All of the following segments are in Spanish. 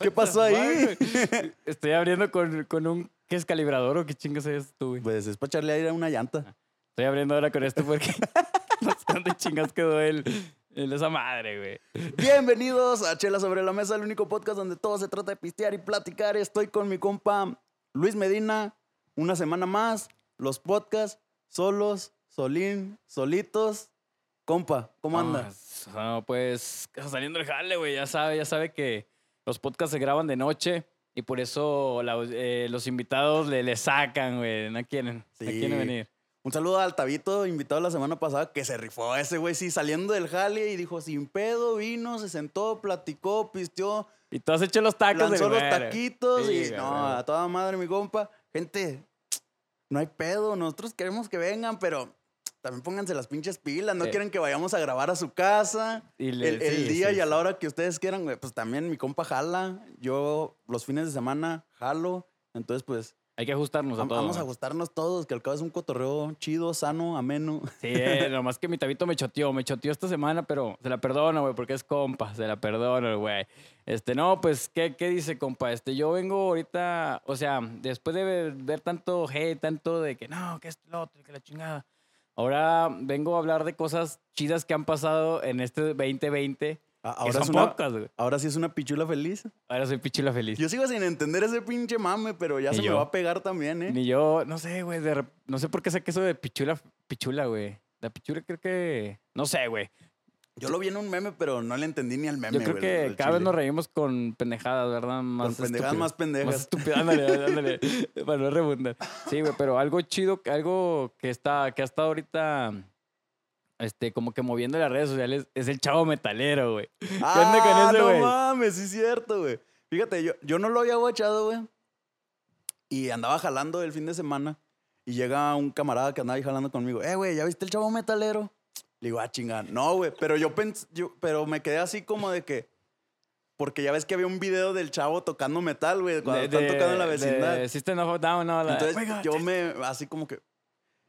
¿Qué pasó ahí? Estoy abriendo con, con un... ¿Qué es calibrador o qué chingas es tú, güey? Pues es para echarle aire a una llanta. Estoy abriendo ahora con esto porque no sé dónde chingas quedó el, el esa madre, güey. Bienvenidos a Chela sobre la Mesa, el único podcast donde todo se trata de pistear y platicar. Estoy con mi compa Luis Medina, una semana más, los podcasts, solos, solín, solitos. Compa, ¿cómo anda? No, no, pues saliendo del jale, güey. Ya sabe, ya sabe que los podcasts se graban de noche y por eso la- eh, los invitados le, le sacan, güey. No quieren, no quieren venir. Un saludo al Tabito, invitado la semana pasada, que se rifó ese güey, sí, saliendo del jale y dijo, sin pedo, vino, se sentó, platicó, pisteó, Y tú has hecho los tacos lanzó del los taquitos Sí, y güey, no, güey. a toda madre, mi compa. Gente, no hay pedo, nosotros queremos que vengan, pero también pónganse las pinches pilas, no Sí. quieren que vayamos a grabar a su casa. Y le- el, el sí, día sí, y a la hora que ustedes quieran, güey, pues también mi compa jala, yo los fines de semana jalo, entonces pues Hay que ajustarnos a vam- todo. vamos a güey. gustarnos todos, que al cabo es un cotorreo chido, sano, ameno. Sí, eh, nomás que mi tabito me choteó, me choteó esta semana, pero se la perdono, güey, porque es compa, se la perdono, güey. Este, no, pues, ¿qué, ¿qué dice, compa? Este, yo vengo ahorita, o sea, después de ver, ver tanto hate, tanto de que no, que esto, lo otro, que la chingada. Ahora vengo a hablar de cosas chidas que han pasado en este 2020. A- que Ahora, son es una- pocas, güey. ahora sí es una pichula feliz. Ahora soy pichula feliz. Yo sigo sin entender ese pinche mame, pero ya Ni se me va a pegar también, ¿eh? Ni yo, no sé, güey, de rep- no sé por qué saqué eso de pichula, pichula, güey. La pichula creo que, no sé, güey. Yo lo vi en un meme, pero no le entendí ni al meme. Yo creo güey, que cada vez chile. nos reímos con pendejadas, ¿verdad? Más Con pendejadas estúpidas. más pendejas. Más estúpidas, ándale, ándale. Para no redundar. Sí, güey, pero algo chido, algo que está, que ha estado ahorita, este, como que moviendo las redes sociales, es el chavo metalero, güey. Ah, onda con ese, no güey? mames, sí es cierto, güey. Fíjate, yo, yo no lo había guachado, güey. Y andaba jalando el fin de semana. Y llega un camarada que andaba ahí jalando conmigo. Eh, güey, ¿ya viste el chavo metalero? Le digo, ah, chingada. No, güey. Pero yo pensé, yo, pero me quedé así como de que. Porque ya ves que había un video del chavo tocando metal, güey, cuando De- están de- tocando en la de vecindad. System of Down, no, la- Entonces yo me, así como que.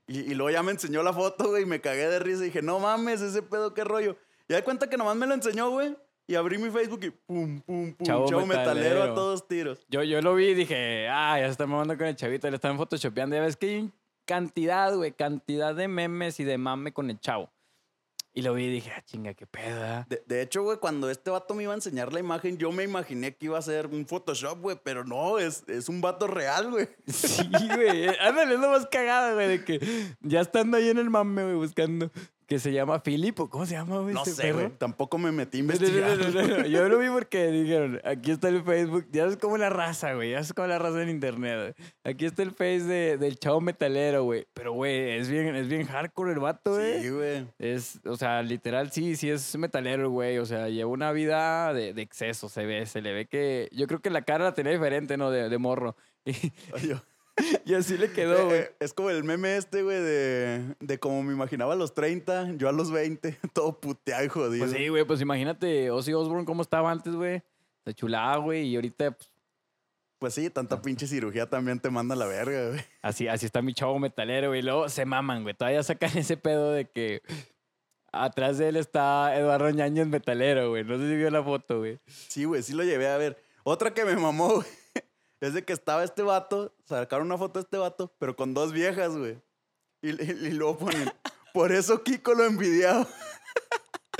Y, y luego ya me enseñó la foto, güey, y me cagué de risa y dije, no mames, ese pedo, qué rollo. Y de cuenta que nomás me lo enseñó, güey, y abrí mi Facebook y pum, pum, pum, Chavo chavo, metalero. metalero. a todos tiros. Yo, yo lo vi y dije, ah, ya se está mamando con el chavito, le están photoshopeando. Ya ves que hay cantidad, güey, cantidad de memes y de mame con el chavo. Y lo vi y dije, ah, chinga, qué pedo. De, de hecho, güey, cuando este vato me iba a enseñar la imagen, yo me imaginé que iba a ser un Photoshop, güey, pero no, es, es un vato real, güey. Sí, güey. Ándale, es lo más cagado, güey, de que ya estando ahí en el mame, güey, buscando, que se llama Filipo. ¿Cómo se llama, güey? No ese sé, güey, tampoco me metí a investigar. no, no, no. Yo lo vi porque dijeron, aquí está el Facebook. Ya es como la raza, güey. Ya es como la raza en internet. güey. Aquí está el Face de- del chavo metalero, güey. Pero, güey, es bien, es bien hardcore el vato, güey. Sí, güey. Es, o sea, literal, sí, sí es metalero, güey. O sea, lleva una vida de, de exceso, se ve. Se le ve que... Yo creo que la cara la tenía diferente, ¿no? De, de morro. Y, y así le Eh, quedó, güey. eh, es como el meme este, güey, de, de como me imaginaba a los 30, yo a los 20, todo puteado y jodido. Pues sí, güey, pues imagínate Ozzy Osbourne cómo estaba antes, güey. Se chulaba, güey, y ahorita pues, Pues sí, tanta pinche cirugía también te manda a la verga, güey. así, así está mi chavo metalero, güey. Y luego se maman, güey. Todavía sacan ese pedo de que atrás de él está Eduardo Ñañez metalero, güey. No sé si vio la foto, güey. Sí, güey, sí lo llevé a ver. Otra que me mamó, güey, es de que estaba este vato, sacaron una foto de este vato, pero con dos viejas, güey. Y, y- y luego ponen, por eso Kiko lo envidiaba.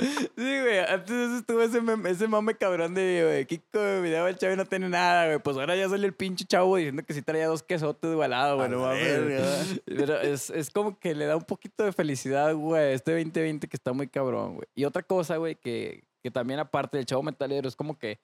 Sí, güey. Antes estuvo ese, meme- ese mame cabrón de, güey, Kiko me miraba el chavo y no tiene nada, güey. Pues ahora ya sale el pinche chavo diciendo que sí traía dos quesotes igualados, güey. No mames. Pero es, es como que le da un poquito de felicidad, güey, este 2020 que está muy cabrón, güey. Y otra cosa, güey, que, que también aparte del chavo metalero, es como que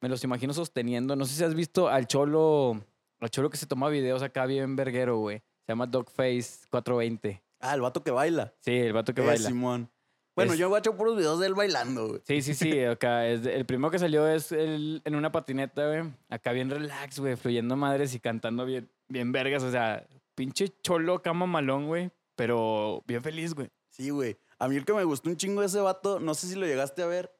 me los imagino sosteniendo. No sé si has visto al cholo, al cholo que se toma videos acá bien verguero, güey. Se llama Dogface 420. Ah, el vato que baila. Sí, el vato que Eh, baila. Simón. Bueno, Es- yo guacho puros videos de él bailando, güey. Sí, sí, sí. Acá es el primero que salió es el, en una patineta, güey. Acá bien relax, güey, fluyendo madres y cantando bien, bien vergas. O sea, pinche cholo, cama malón, güey. Pero bien feliz, güey. Sí, güey. A mí el que me gustó un chingo de ese vato, no sé si lo llegaste a ver,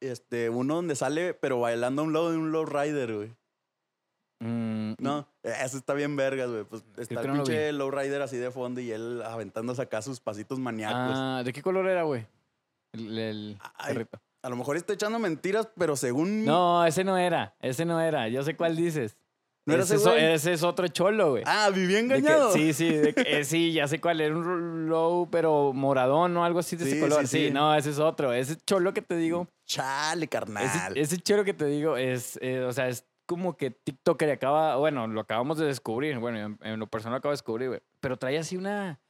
este, uno donde sale, pero bailando a un lado de un lowrider, güey. Mm, No, ese está bien vergas, güey. Pues está el no pinche lowrider así de fondo y él aventándose acá sus pasitos maníacos. Ah, ¿de qué color era, güey? El, el Ay, perrito. a lo mejor estoy echando mentiras, pero según... No, ese no era. Ese no era. Yo sé cuál dices. ¿No era ese es o- güey? ese es otro cholo, güey. Ah, viví De que- engañado. sí, sí, de que- eh, sí, ya sé cuál. Era un low, pero moradón o algo así de ese color. sí, Sí, sí. no, ese es otro. Ese cholo que te digo, Chale, carnal. ese, ese cholo que te digo es, eh, o sea, es como que TikToker y acaba, bueno, lo acabamos de descubrir. Bueno, en, en lo personal lo acabo de descubrir, güey. Pero trae así una,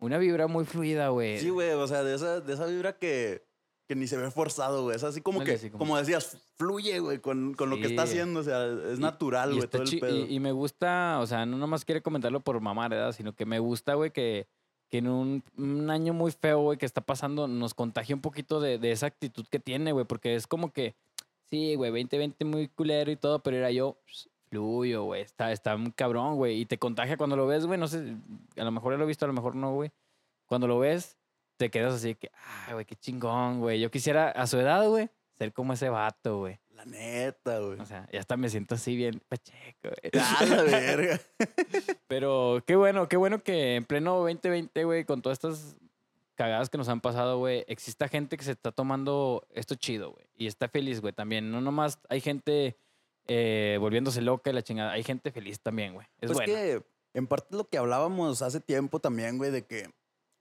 una vibra muy fluida, güey. Sí, güey, o sea, de esa, de esa vibra que, que ni se ve forzado, güey. Es así como que, como- como... decías, fluye, güey, con, con lo que está haciendo. O sea, es Y- natural, güey, todo el pedo. y, y me gusta, o sea, no nomás quiere comentarlo por mamar, ¿verdad? Sino que me gusta, güey, que, que en un, un año muy feo, güey, que está pasando, nos contagia un poquito de, de esa actitud que tiene, güey, porque es como que, sí, güey, 2020 muy culero y todo, pero era yo, fluyo, güey, está, está muy cabrón, güey, y te contagia cuando lo ves, güey, no sé, a lo mejor ya lo he visto, a lo mejor no, güey. Cuando lo ves, te quedas así que, ah, güey, qué chingón, güey. Yo quisiera, a su edad, güey, ser como ese vato, güey. La neta, güey. O sea, ya hasta me siento así bien pacheco, güey. Ah, la verga. Pero qué bueno, qué bueno que en pleno 2020, güey, con todas estas cagadas que nos han pasado, güey, exista gente que se está tomando esto chido, güey. Y está feliz, güey, también. No nomás hay gente eh, volviéndose loca y la chingada. Hay gente feliz también, güey. Es pues bueno. que, en parte lo que hablábamos hace tiempo también, güey, de que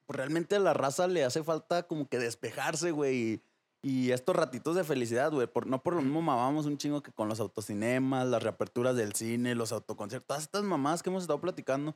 pues, realmente a la raza le hace falta como que despejarse, güey. Y, estos ratitos de felicidad, güey. Por, no por lo mismo mamamos un chingo que con los autocinemas, las reaperturas del cine, los autoconciertos, todas estas mamás que hemos estado platicando.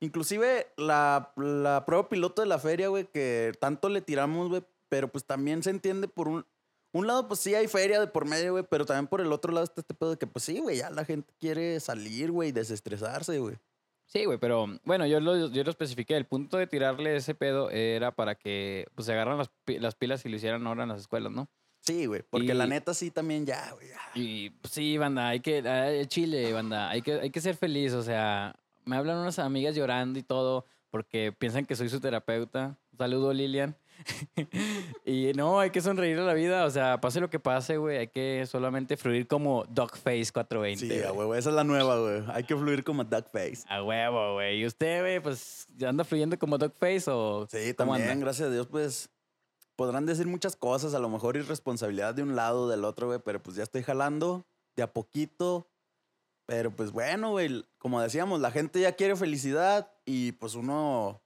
Inclusive la, la prueba piloto de la feria, güey, que tanto le tiramos, güey, pero pues también se entiende por un... Un lado, pues sí hay feria de por medio, güey, pero también por el otro lado está este pedo de que, pues sí, güey, ya la gente quiere salir, güey, desestresarse, güey. Sí, güey, pero bueno, yo lo, yo lo especifiqué. El punto de tirarle ese pedo era para que pues, se agarran las, las pilas y lo hicieran ahora en las escuelas, ¿no? Sí, güey, porque la neta sí también ya, güey. Y pues, sí, banda, hay que, ah, Chile, banda, hay que, hay que ser feliz, o sea, me hablan unas amigas llorando y todo porque piensan que soy su terapeuta. Saludo, Lilian. y no, hay que sonreír a la vida, o sea, pase lo que pase, güey, hay que solamente fluir como Dogface 420. Sí, a huevo, esa es la nueva, güey. Hay que fluir como Duckface. A huevo, güey. ¿Y usted, güey, pues, ya anda fluyendo como Dogface o Sí, también, anda? gracias a Dios, pues podrán decir muchas cosas, a lo mejor irresponsabilidad de un lado o del otro, güey, pero pues ya estoy jalando de a poquito. Pero pues bueno, güey, como decíamos, la gente ya quiere felicidad y pues uno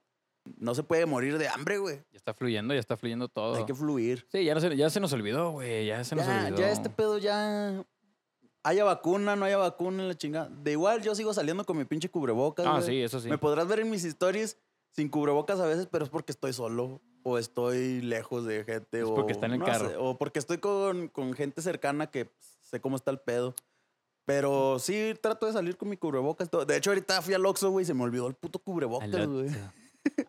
no se puede morir de hambre, güey. Ya está fluyendo, ya está fluyendo todo. Hay que fluir. Sí, ya, no se, ya se nos olvidó, güey, ya se nos Ya, olvidó. ya este pedo ya... Haya vacuna, no haya vacuna, la chingada. De igual, yo sigo saliendo con mi pinche cubrebocas, Ah, güey. sí, eso sí. Me podrás ver en mis stories sin cubrebocas a veces, pero es porque estoy solo o estoy lejos de gente. Es o, porque está en el no carro. sé, o porque estoy con, con gente cercana que sé cómo está el pedo. Pero sí trato de salir con mi cubrebocas. todo. De hecho, ahorita fui al Oxxo, güey, y se me olvidó el puto cubrebocas, güey.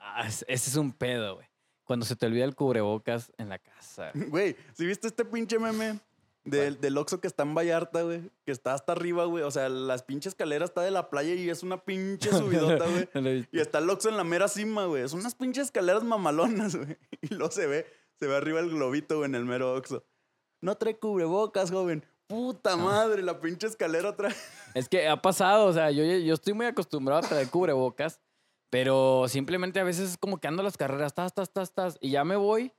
Ah, es- ese es un pedo, güey. Cuando se te olvida el cubrebocas en la casa. güey. ¿sí viste este pinche meme? Del, del Oxxo que está en Vallarta, güey. Que está hasta arriba, güey. O sea, las pinches escaleras está de la playa y es una pinche subidota, güey. Y está el Oxxo en la mera cima, güey. Son unas pinches escaleras mamalonas, güey. Y luego se ve, se ve arriba el globito, güey, en el mero Oxxo. No trae cubrebocas, joven. Puta madre, la pinche escalera trae. Es que ha pasado, o sea, yo, yo estoy muy acostumbrado a traer cubrebocas, pero simplemente a veces es como que ando las carreras, tas, tas, tas, tas, y ya me voy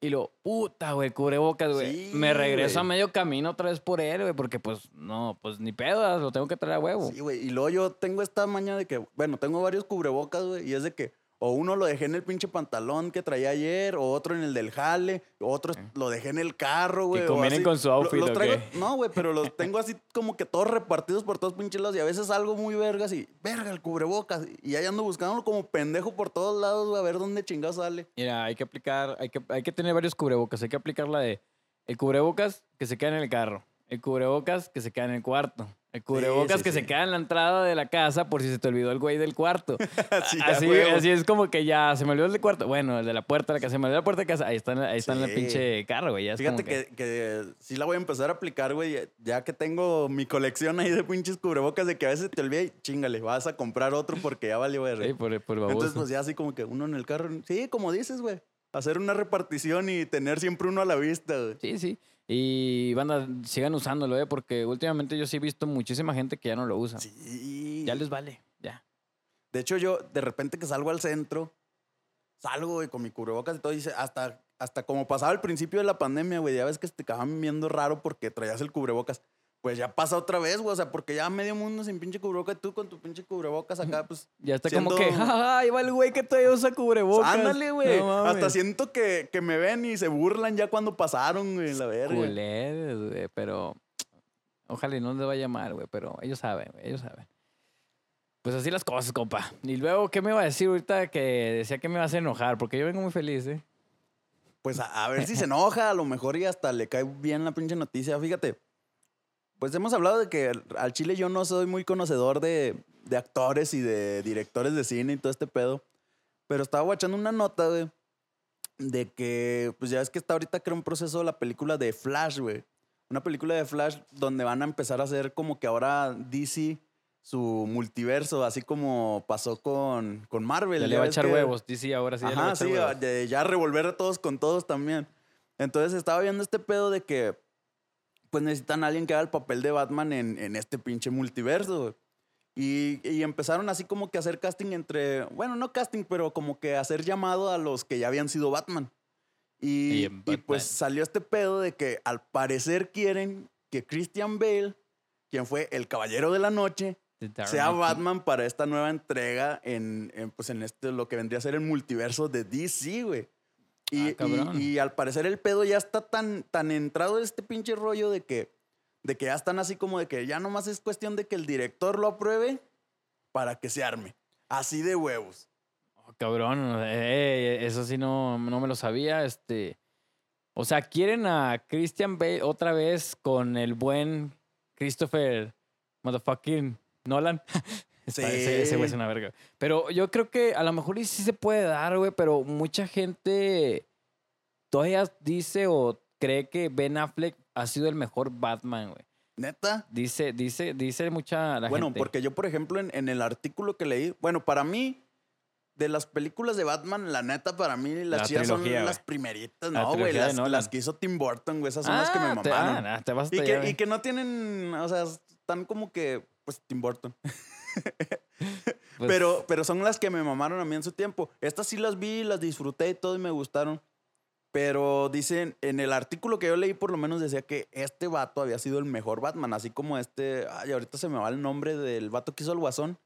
y lo, puta, güey, cubrebocas, güey. Sí, me regreso a medio camino otra vez por él, güey, porque pues no, pues ni pedas, lo tengo que traer a huevo. Sí, güey. Y luego yo tengo esta maña de que, bueno, tengo varios cubrebocas, güey. Y es de que o uno lo dejé en el pinche pantalón que traía ayer, o otro en el del jale, o otro lo dejé en el carro, güey. o combinen con su outfit, los ¿o traigo- qué? No, güey, pero los tengo así como que todos repartidos por todos pinches lados. Y a veces salgo muy vergas y, verga, el cubrebocas. Y ahí ando buscándolo como pendejo por todos lados, güey, a ver dónde chingado sale. Mira, hay que aplicar, hay que, hay que tener varios cubrebocas. Hay que aplicar la de el cubrebocas que se queda en el carro, el cubrebocas que se queda en el cuarto, el cubrebocas sí, que sí. se queda en la entrada de la casa por si se te olvidó el güey del cuarto. Así, es como que ya se me olvidó el del cuarto. Bueno, el de la puerta de la casa, se me olvidó la puerta de casa. Ahí está, la- ahí está en el Sí. pinche carro, güey. Fíjate como que, que sí la voy a empezar a aplicar, güey, ya que tengo mi colección ahí de pinches cubrebocas de que a veces te olvida y chingale, vas a comprar otro porque ya valió verga. Sí, por, por. Entonces, pues ya así como que uno en el carro. Sí, como dices, güey. Hacer una repartición y tener siempre uno a la vista, güey. Sí, sí. Y banda, sigan usándolo, ¿eh? Porque últimamente yo sí he visto muchísima gente que ya no lo usa. Sí. Ya les vale, ya. De hecho, yo de repente que salgo al centro, salgo, güey, con mi cubrebocas y todo, y se- hasta hasta como pasaba al principio de la pandemia, güey, ya ves que te acaban viendo raro porque traías el cubrebocas. Pues ya pasa otra vez, güey, o sea, porque ya medio mundo sin pinche cubrebocas, tú con tu pinche cubrebocas acá, pues. Ya está como que, ¡ah, ahí va el güey que todavía usa cubrebocas! Ándale, güey. No Hasta siento que, que me ven y se burlan ya cuando pasaron, güey, la verga. Culeros, güey, pero ojalá y no les vaya mal, güey, pero ellos saben, güey, ellos saben. Pues así las cosas, compa. Y luego, ¿qué me iba a decir ahorita que decía que me vas a enojar? Porque yo vengo muy feliz, ¿eh? Pues a, a ver si se enoja, a lo mejor y hasta le cae bien la pinche noticia. Fíjate, pues hemos hablado de que al- chile yo no soy muy conocedor de, de actores y de directores de cine y todo este pedo. Pero estaba guachando una nota, güey, de que, pues ya ves que está ahorita creo un proceso la película de Flash, güey. Una película de Flash donde van a empezar a hacer como que ahora DC su multiverso, así como pasó con, con Marvel. Ya le va a echar que- huevos, dice ahora sí. ya le va a Ajá, echar sí, huevos. de ya revolver a todos con todos también. Entonces estaba viendo este pedo de que pues necesitan a alguien que haga el papel de Batman en, en este pinche multiverso. Y, y empezaron así como que a hacer casting entre, bueno, no casting, pero como que hacer llamado a los que ya habían sido Batman. Y Y, y, pues salió este pedo de que al parecer quieren que Christian Bale, quien fue el Caballero de la Noche, sea. Batman para esta nueva entrega en, en, pues en este, lo que vendría a ser el multiverso de DC, güey. Y, Ah, y- al parecer el pedo ya está tan, tan entrado en este pinche rollo de que, de que ya están así como de que ya nomás es cuestión de que el director lo apruebe para que se arme. Así de huevos. Oh, cabrón, eh, eso sí no, no me lo sabía. Este, o sea, quieren a Christian Bale otra vez con el buen Christopher motherfucking Nolan. Está- Ese, ese güey es Sí. una verga. Pero yo creo que a lo mejor sí se puede dar, güey, pero mucha gente todavía dice o cree que Ben Affleck ha sido el mejor Batman, güey. Neta. Dice, dice, dice mucha la bueno, gente. porque yo, por ejemplo, en, en el artículo que leí, bueno, para mí, de las películas de Batman, la neta, para mí, las La chidas son trilogía, las primeritas, La no, güey, las, las que hizo Tim Burton, güey, esas son las que me Ah, te- mamaron. ah, nah, te vas y, que, y que no tienen, o sea, están como que, pues, Tim Burton. Pues, pero, pero son las que me mamaron a mí en su tiempo. Estas sí las vi, las disfruté y todo y me gustaron. Pero dicen, en el artículo que yo leí por lo menos decía que este vato había sido el mejor Batman, así como este, ay, ahorita se me va el nombre del vato que hizo el guasón.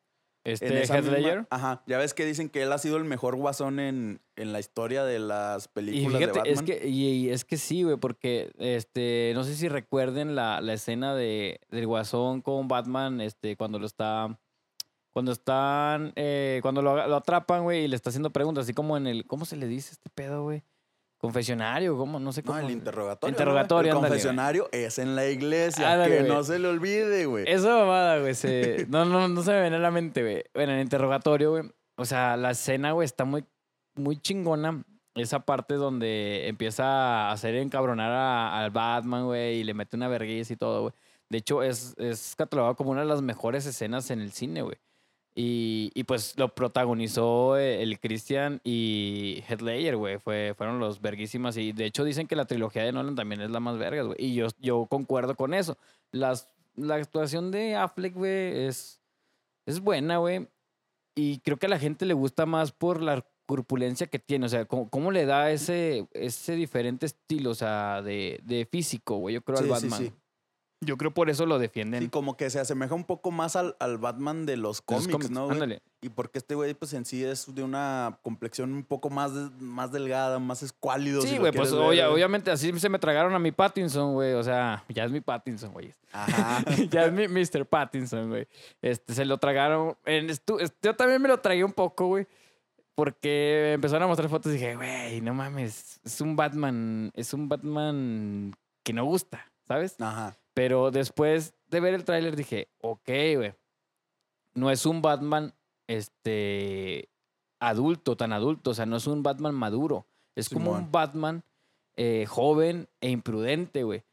En Este esa misma- Ledger. Ajá, ya ves que dicen que él ha sido el mejor guasón en, en la historia de las Y películas de fíjate, Batman. es que, y, y es que sí, güey, porque este, no sé si recuerden la, la escena de, del Guasón con Batman, este, cuando lo está. Cuando están. eh, cuando lo, lo atrapan, güey, y le está haciendo preguntas, así como en el. ¿Cómo se le dice este pedo, güey? Confesionario, ¿cómo? No sé No, cómo. el interrogatorio. ¿no, Interrogatorio, güey? El güey. confesionario es en la iglesia. Ándale, que güey. no se le olvide, güey. Esa mamada, güey. se- No, no, no se me viene a la mente, güey. Bueno, en el interrogatorio, güey. O sea, la escena, güey, está muy, muy chingona. Esa parte donde empieza a hacer encabronar a- al Batman, güey, y le mete una vergüenza y todo, güey. De hecho, es, es catalogado como una de las mejores escenas en el cine, güey. Y, y, pues lo protagonizó eh, el Christian y Heath Ledger, güey. Fue, fueron los verguísimas. Y de hecho dicen que la trilogía de Nolan también es la más vergas, güey. Y yo, yo concuerdo con eso. Las, la actuación de Affleck, güey, es, es buena, güey. Y creo que a la gente le gusta más por la corpulencia que tiene. O sea, cómo, cómo le da ese, ese diferente estilo, o sea, de, de físico, güey. Yo creo al Sí, sí, Batman. sí. Yo creo por eso lo defienden. Sí, como que se asemeja un poco más al, al Batman de los de los cómics, ¿no? Ándale. Y porque este güey, pues en sí es de una complexión un poco más, más delgada, más escuálido. Sí, güey, pues quieres ver, obvia- güey. obviamente así se me tragaron a mi Pattinson, güey. O sea, ya es mi Pattinson, güey. Ajá. ya es mi Mr. Pattinson, güey. Este, se lo tragaron. En estu- est- yo también me lo tragué un poco, güey. Porque empezaron a mostrar fotos y dije, güey, no mames. Es un Batman. Es un Batman que no gusta, ¿sabes? Ajá. Pero después de ver el tráiler dije, ok, güey. No es un Batman, este, adulto, tan adulto. O sea, no es un Batman maduro. Es como un Batman eh, joven e imprudente, güey.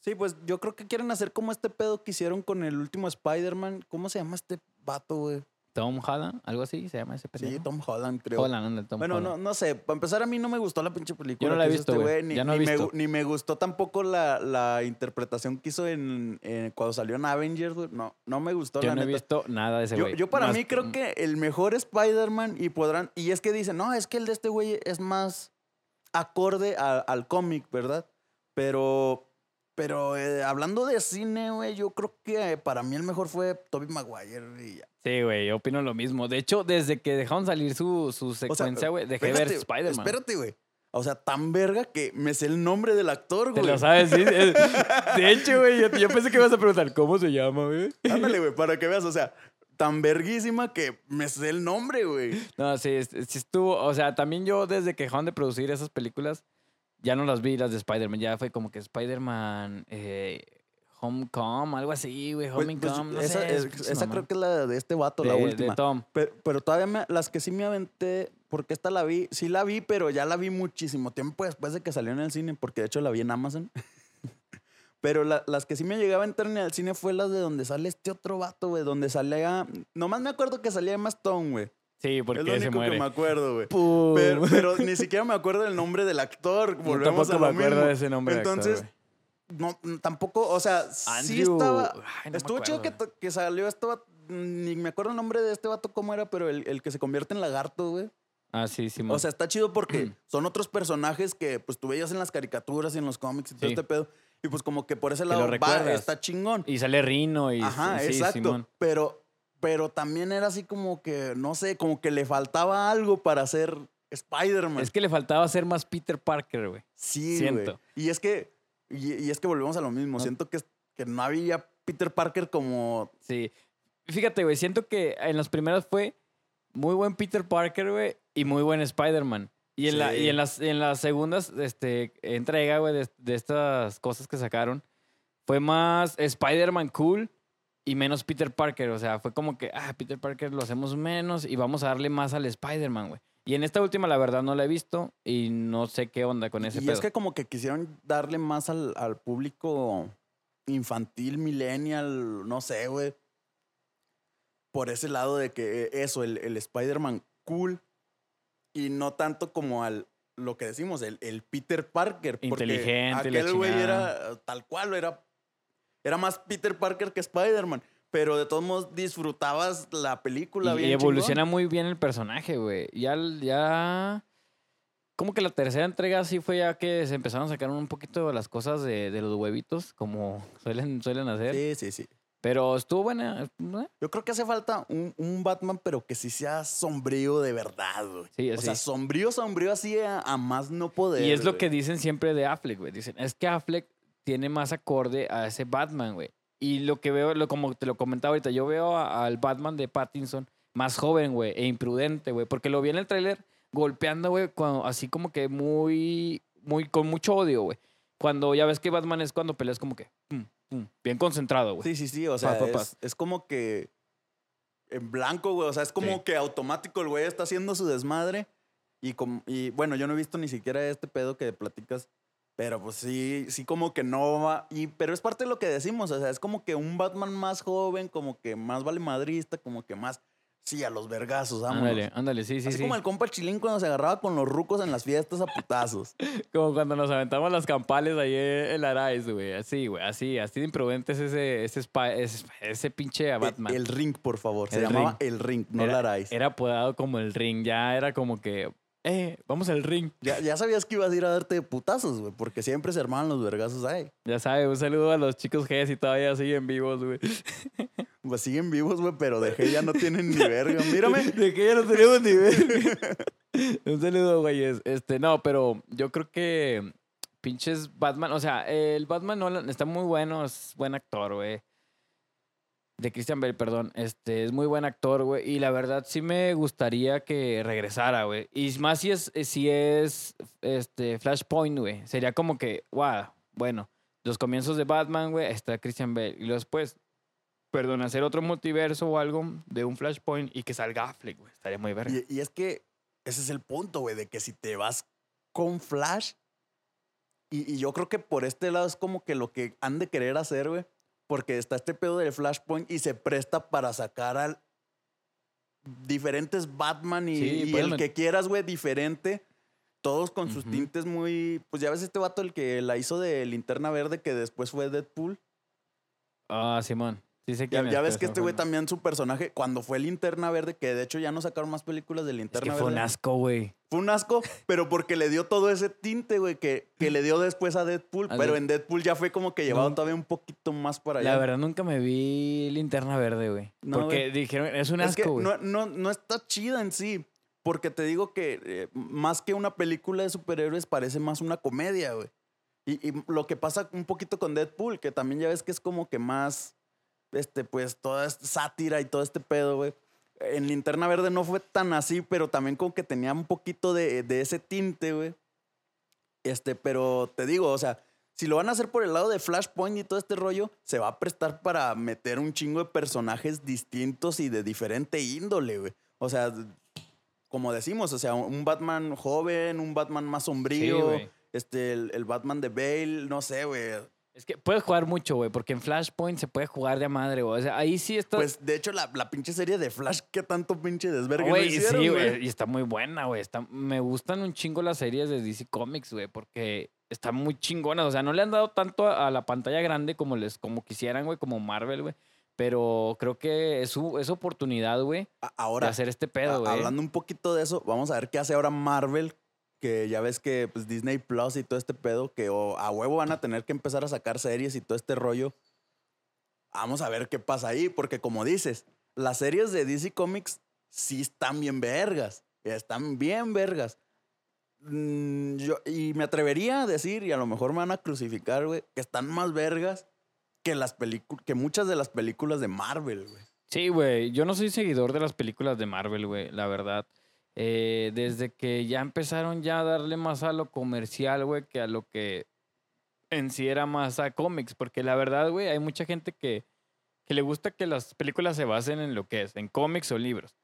Sí, pues yo creo que quieren hacer como este pedo que hicieron con el último Spider-Man. ¿Cómo se llama este vato, güey? Tom Holland, algo así se llama ese pendejo. Sí, Tom Holland, creo. Holland, ándale, Tom bueno, Holland. no, no sé. Para empezar, a mí no me gustó la pinche película. Yo no la he visto, este güey. Ni, no he ni me, ni gustó tampoco la, la interpretación que hizo en, en- cuando salió en Avengers, güey. No, no me gustó, Yo la no he neta. visto nada de ese Yo, güey. yo para Más- mí creo que el mejor Spider-Man y podrán... Y es que dicen, no, es que el de este güey es más... acorde a- al cómic, ¿verdad? Pero, pero eh, hablando de cine, güey, yo creo que para mí el mejor fue Tobey Maguire y ya. Sí, güey, yo opino lo mismo. De hecho, desde que dejaron salir su, su secuencia, güey, dejé de ver espérate, Spider-Man. Espérate, güey. O sea, tan verga que me sé el nombre del actor, Te güey. lo sabes, sí. De hecho, güey, yo, yo pensé que ibas a preguntar, ¿cómo se llama, güey? Ándale, güey, para que veas, o sea, tan verguísima que me sé el nombre, güey. No, sí, sí estuvo. O sea, también yo desde que dejaron de producir esas películas, ya no las vi, las de Spider-Man. Ya fue como que Spider-Man, eh, Homecoming, algo así, güey. Pues- Homecoming, pues, no esa sé. es- esa creo que es la de este vato, la última. De Tom. Pero, pero todavía me- las que sí me aventé, porque esta la vi, sí la vi, pero ya la vi muchísimo tiempo después de que salió en el cine, porque de hecho la vi en Amazon. pero la- las que sí me llegaba a entrar en el cine fue las de donde sale este otro vato, güey, donde salía... Nomás me acuerdo que salía Emma Stone, güey. Sí, Es porque lo se único muere. que me acuerdo, güey. Pero, pero ni siquiera me acuerdo del nombre del actor. Volvemos tampoco a me lo acuerdo mismo. de ese nombre. de actor, Entonces, güey. no, mm, tampoco, o sea, sí estaba. Ay, no me estuvo chido que, acuerdo. que salió este vato. Ni me acuerdo el nombre de este vato cómo era, pero el, el que se convierte en lagarto, güey. Ah, sí, sí. O sea, está chido porque son otros personajes que pues tú veías en las caricaturas y en los cómics y todo este pedo. Y pues como que por ese lo lado va, está chingón. y sale Rino y. Ajá, sí, exacto. Simón. Pero, pero también era así como que, no sé, como que le faltaba algo para ser Spider-Man. Es que le faltaba ser más Peter Parker, güey. Sí, Siento. güey. Y es que, y, y es que volvemos a lo mismo. No. Siento que, que no había Peter Parker como. Sí. Fíjate, güey, siento que en los primeros fue muy buen Peter Parker, güey, y muy buen Spider-Man. Y en, la, y en las, en las segundas este, entrega, güey, de, de estas cosas que sacaron, fue más Spider-Man cool y menos Peter Parker. O sea, fue como que, ah, Peter Parker lo hacemos menos y vamos a darle más al Spider-Man, güey. Y en esta última, la verdad, no la he visto y no sé qué onda con ese Y pedo. es que como que quisieron darle más al, al público infantil, millennial, no sé, güey. Por ese lado de que eso, el, el Spider-Man cool. Y no tanto como al lo que decimos, el, el Peter Parker. Porque Inteligente la Aquel güey era tal cual, era, era más Peter Parker que Spider-Man. Pero de todos modos disfrutabas la película Y, bien y evoluciona chingón. muy bien el personaje, güey. Ya, ya. Como que la tercera entrega sí fue ya que se empezaron a sacar un poquito las cosas de, de los huevitos, como suelen, suelen hacer. Sí, sí, sí. Pero estuvo buena. Yo creo que hace falta un, un Batman, pero que sí sea sombrío de verdad, güey. Sí, O sea, sombrío, sombrío así a, a más no poder. Y es lo güey. que dicen siempre de Affleck, güey. Dicen, es que Affleck tiene más acorde a ese Batman, güey. Y lo que veo, lo, como te lo comentaba ahorita, yo veo al Batman de Pattinson más joven, güey, e imprudente, güey. Porque lo vi en el tráiler golpeando, güey, así como que muy, muy, con mucho odio, güey. Cuando ya ves que Batman es cuando peleas como que, pum, pum, bien concentrado, güey. Sí, sí, sí. O sea, Pa, pa, pa. Es, es como que en blanco, güey. O sea, es como Sí. que automático el güey está haciendo su desmadre. Y, como, y bueno, yo no he visto ni siquiera este pedo que platicas. Pero pues sí, sí como que no va. Y, pero es parte de lo que decimos. O sea, es como que un Batman más joven, como que más vale madrista, como que más. Sí, a los vergazos, vámonos. Ándale, ándale, sí, sí, Así sí. como el compa Chilín cuando se agarraba con los rucos en las fiestas a putazos. Como cuando nos aventamos las campales ahí en Araiz, güey. Así, güey, así, así de imprudente es ese, ese, spa- ese, ese pinche Batman. El, el ring, por favor. Se El llamaba ring. el ring, no era, la Arais. Era apodado como el ring, ya era como que, eh, vamos al ring. Ya, ya sabías que ibas a ir a darte putazos, güey, porque siempre se armaban los vergazos ahí. Ya sabes, un saludo a los chicos G si todavía siguen vivos, güey. Pues siguen vivos, güey, pero de G ya no tienen ni verga. Mírame. De que ya no tenemos ni ver. un saludo, güeyes. Este, no, pero yo creo que pinches Batman, o sea, el Batman Nolan está muy bueno, es buen actor, güey. De Christian Bale, perdón. Este, es muy buen actor, güey. Y la verdad sí me gustaría que regresara, güey. Y más si es, si es este, Flashpoint, güey. Sería como que, wow, bueno, los comienzos de Batman, güey, está Christian Bale. Y después, perdón, hacer otro multiverso o algo de un Flashpoint y que salga Affleck, güey. Estaría muy verga. Y, y es que ese es el punto, güey, de que si te vas con Flash, y, y yo creo que por este lado es como que lo que han de querer hacer, güey, porque está este pedo del Flashpoint y se presta para sacar al diferentes Batman y, Sí, y el que quieras, güey, diferente. Todos con sus tintes muy. Pues ya ves este vato, el que la hizo de linterna verde, que después fue Deadpool. Ah, Simón. Sí sé Ya, es, ves que este güey también, su personaje, cuando fue linterna verde, que de hecho ya no sacaron más películas de Es linterna que fue un verde. asco, güey. Fue un asco, pero porque le dio todo ese tinte, güey, que, que le dio después a Deadpool. Pero en Deadpool ya fue como que llevado No. todavía un poquito más para allá. La verdad, nunca me vi linterna verde, güey. No, porque dijeron, es un es que asco, güey. no, no, no está chida en sí. Porque te digo que eh, más que una película de superhéroes parece más una comedia, güey. Y, y lo que pasa un poquito con Deadpool, que también ya ves que es como que más, este, pues, toda esta sátira y todo este pedo, güey. En Linterna Verde no fue tan así, pero también como que tenía un poquito de, de ese tinte, güey. Este, pero te digo, o sea, si lo van a hacer por el lado de Flashpoint y todo este rollo, se va a prestar para meter un chingo de personajes distintos y de diferente índole, güey. O sea, como decimos, o sea, un Batman joven, un Batman más sombrío, este, el, el Batman de Bale, no sé, güey. Es que puedes jugar mucho, güey, porque en Flashpoint se puede jugar de a madre, güey. O sea, ahí sí está. Pues, de hecho, la, la pinche serie de Flash, ¿qué tanto pinche desvergue no Güey, hicieron, sí, güey? Y está muy buena, güey. Está, me gustan un chingo las series de DC Comics, güey, porque están muy chingonas. O sea, no le han dado tanto a, a la pantalla grande como les como quisieran, güey, como Marvel, güey. Pero creo que es su es oportunidad, güey, A- de Ahora, hacer este pedo, güey. hablando un poquito de eso, vamos a ver qué hace ahora Marvel, que ya ves que pues, Disney Plus y todo este pedo, que o a huevo van a tener que empezar a sacar series y todo este rollo. Vamos a ver qué pasa ahí, porque como dices, las series de DC Comics sí están bien vergas, están bien vergas. Mm, yo, y me atrevería a decir, y a lo mejor me van a crucificar, güey, que están más vergas que las que muchas de las películas de Marvel, güey. Sí, güey. Yo no soy seguidor de las películas de Marvel, güey, la verdad. Eh, desde que ya empezaron ya a darle más a lo comercial, güey, que a lo que en sí era más a cómics. Porque la verdad, güey, hay mucha gente que, que le gusta que las películas se basen en lo que es, en cómics o libros.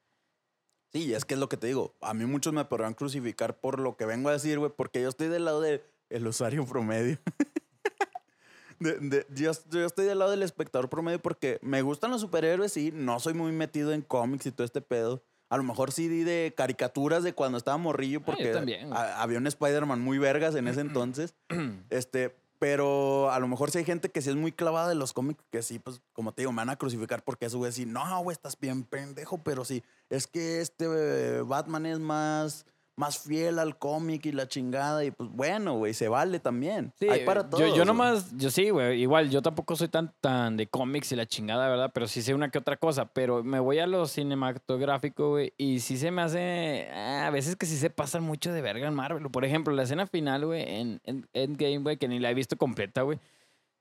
Sí, es que es lo que te digo. A mí muchos me podrán crucificar por lo que vengo a decir, güey, porque yo estoy del lado del usuario promedio. De- de- yo, yo estoy del lado del espectador promedio porque me gustan los superhéroes y no soy muy metido en cómics y todo este pedo. A lo mejor sí di de caricaturas de cuando estaba morrillo porque también, güey. a- había un Spider-Man muy vergas en ese entonces. Este, pero a lo mejor sí hay gente que sí es muy clavada de los cómics, que sí, pues, como te digo, me van a crucificar porque eso, güey, sí, no, güey, estás bien pendejo, pero sí, es que este eh, Batman es más, más fiel al cómic y la chingada, y pues bueno, güey, se vale también. Sí, hay para yo- todos. Yo, güey. nomás, yo sí, güey. Igual, yo tampoco soy tan, tan de cómics y la chingada, ¿verdad? Pero sí sé una que otra cosa. Pero me voy a lo cinematográfico, güey. Y sí se me hace. ah, a veces que sí se pasan mucho de verga en Marvel. Por ejemplo, la escena final, güey, en, en Endgame, güey, que ni la he visto completa, güey.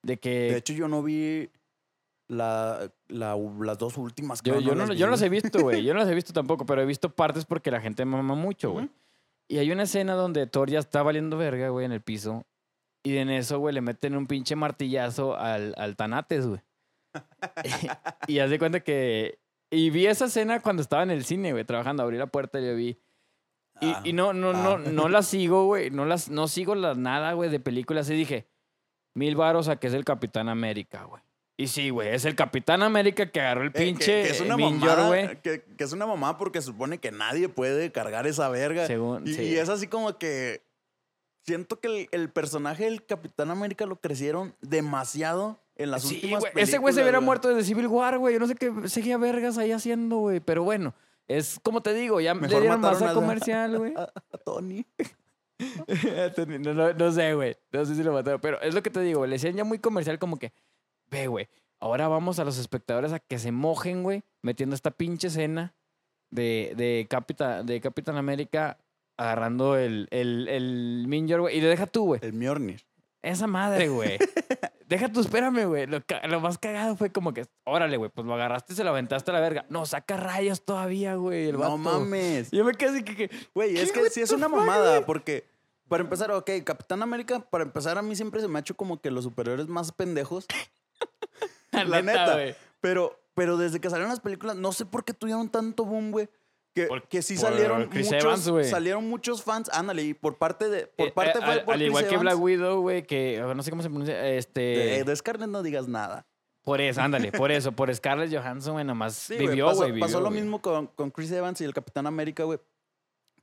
De que. De hecho, yo no vi la, la- las dos últimas. Yo, yo, no, las yo no las he visto, güey. Yo no las he visto tampoco, pero he visto partes porque la gente mama mucho, güey. Y hay una escena donde Thor ya está valiendo verga, güey, en el piso. Y en eso, güey, le meten un pinche martillazo al, al Tanates, güey. y haz de cuenta que... Y vi esa escena cuando estaba en el cine, güey, trabajando. Abrí la puerta y yo vi. Y, Ah, y no, no, no, ah. no la sigo, güey. No, las, no sigo la, nada, güey, de películas. Y dije, mil varos a que es el Capitán América, güey. Y sí, güey, es el Capitán América que agarró el Eh, que- pinche que, es una Minyor, mamada, güey. que, que es una mamada porque supone que nadie puede cargar esa verga. Según- y, sí. y es así como que siento que el, el personaje del Capitán América lo crecieron demasiado en las Sí, últimas películas. Ese güey se hubiera muerto desde Civil War, güey. Yo no sé qué seguía vergas ahí haciendo, güey. Pero bueno, es como te digo, ya le Mejor dieron mataron masa al- comercial, güey. A, a Tony. no, no- no sé, güey. No sé si lo mataron. Pero es lo que te digo, güey. Le decían ya muy comercial, como que, ve, güey. Ahora vamos a los espectadores a que se mojen, güey, metiendo esta pinche escena de, de, Capitán, de Capitán América agarrando el, el, el Minyor, güey. Y lo deja tú, güey. El Mjolnir. Esa madre, güey. Deja tú, espérame, güey. Lo, más cagado fue como que, órale, güey, pues lo agarraste y se lo aventaste a la verga. No, saca rayas todavía, güey. el No vato. mames. Yo me quedé así que, Güey, es ¿Qué, que sí es una mamada, porque para empezar, ok, Capitán América, para empezar, a mí siempre se me ha hecho como que los superiores más pendejos. la neta. güey. Pero, pero desde que salieron las películas, no sé por qué tuvieron tanto boom, güey. Que, Por- que sí salieron Chris muchos, Evans, salieron muchos fans, ándale, y por parte de, por Eh, parte eh, fue al, por al Chris igual que. Black Widow, güey, que no sé cómo se pronuncia, este... De, de Scarlett no digas nada. Por eso, ándale, por eso, por Scarlett Johansson, güey, nomás Sí, güey, vivió, pasó, güey, vivió, pasó lo mismo con, con Chris Evans y el Capitán América, güey.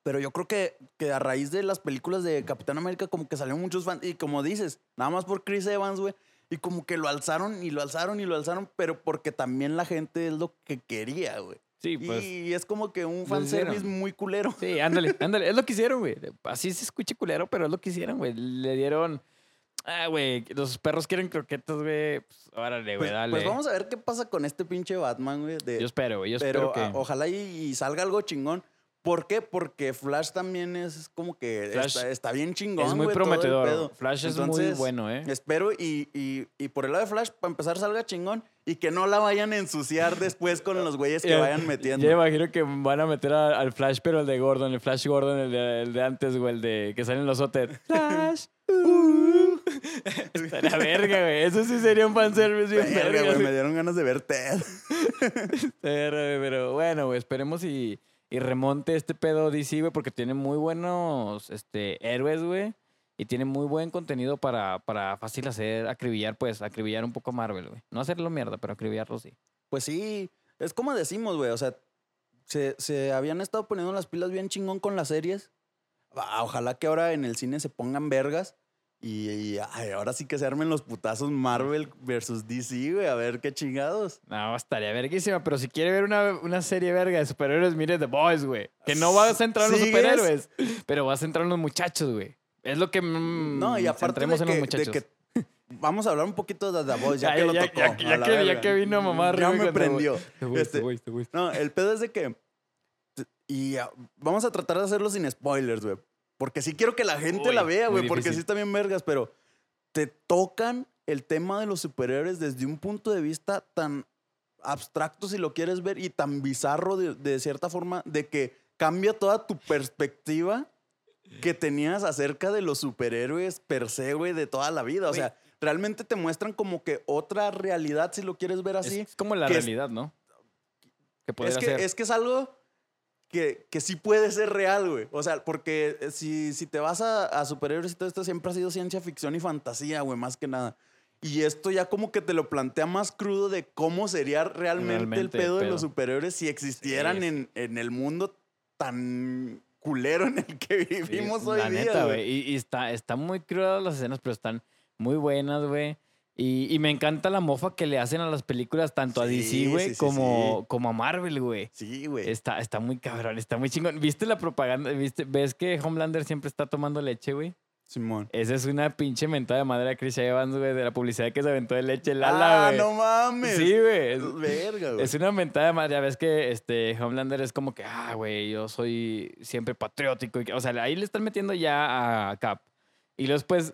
Pero yo creo que, que a raíz de las películas de Capitán América, como que salieron muchos fans. Y como dices, nada más por Chris Evans, güey. Y como que lo alzaron y lo alzaron y lo alzaron, pero porque también la gente es lo que quería, güey. Sí, pues. Y es como que un fanservice muy culero. Sí, ándale, ándale. Es lo que hicieron, güey. Así se escucha culero, pero es lo que hicieron, güey. Le dieron. Ah, güey, los perros quieren croquetas, güey. Pues, órale, güey, Pues, dale. pues vamos a ver qué pasa con este pinche Batman, güey. de- Yo espero, güey. Yo pero espero que. ojalá y, y salga algo chingón. ¿Por qué? Porque Flash también es como que Flash está, está bien chingón. es muy el prometedor. Flash es muy bueno, ¿eh? Espero y, y, y por el lado de Flash, para empezar, salga chingón y que no la vayan a ensuciar después con los güeyes que Ya- vayan metiendo. Yo imagino que van a meter a- al Flash, pero el de Gordon, el Flash Gordon, el de, el de antes, güey, el de que salen los Otter. Flash. uh. Estaría verga, güey. Eso sí sería un fanservice bien Verga, verga. güey, güey. me dieron ganas de ver Ted. Pero, pero bueno, güey, esperemos y, y remonte este pedo DC, güey, porque tiene muy buenos este, héroes, güey. Y tiene muy buen contenido para, para fácil hacer, acribillar, pues, acribillar un poco Marvel, güey. No hacerlo mierda, pero acribillarlo sí. Pues sí, es como decimos, güey. O sea, se, se habían estado poniendo las pilas bien chingón con las series. Ah, Ojalá que ahora en el cine se pongan vergas. Y, y, ay, ahora sí que se armen los putazos Marvel versus DC, güey. A ver qué chingados. No, estaría verguísima, pero si quiere ver una, una serie verga de superhéroes, mire The Boys, güey. Que no va a centrar en los superhéroes, pero va a centrar en los muchachos, güey. Es lo que. mm, No, y aparte de en que, los de muchachos. que- Vamos a hablar un poquito de The Voice, ya, Ya, que lo ya, tocó. ya, que- ya verga. que vino mamá Ya me prendió. Este. No, el pedo es de que. Y ah, vamos a tratar de hacerlo sin spoilers, güey. Porque sí quiero que la gente Uy, la vea, güey. Porque sí está bien vergas, pero te tocan el tema de los superhéroes desde un punto de vista tan abstracto, si lo quieres ver, y tan bizarro de, de cierta forma, de que cambia toda tu perspectiva que tenías acerca de los superhéroes per se, güey, de toda la vida. O sea, realmente te muestran como que otra realidad, si lo quieres ver así. Es, como la es- realidad, ¿no? Que Es que, es que es algo que, que sí puede ser real, güey. O sea, porque eh, si, si te vas a, a superhéroes y todo esto, siempre ha sido ciencia ficción y fantasía, güey, más que nada. Y esto ya como que te lo plantea más crudo de cómo sería realmente, el pedo de los superhéroes si existieran Sí. en, en el mundo tan culero en el que Sí, vivimos la hoy día, neta, güey. Y, y está, está muy crudas las escenas, pero están muy buenas, güey. Y, y me encanta la mofa que le hacen a las películas, tanto a DC, güey, sí, sí, como, a Marvel, güey. Sí, güey. Está, está muy cabrón, está muy chingón. ¿Viste la propaganda? ¿Viste? ¿Ves que Homelander siempre está tomando leche, güey? Simón. Esa es una pinche mentada de madre a Chris Evans, güey, de la publicidad que se aventó de leche Lala, ah, güey. no mames. Sí, güey. Es, Verga, güey. es una mentada de madre. Ya ves que este Homelander es como que, ah, güey, yo soy siempre patriótico. y O sea, ahí le están metiendo ya a Cap. Y luego después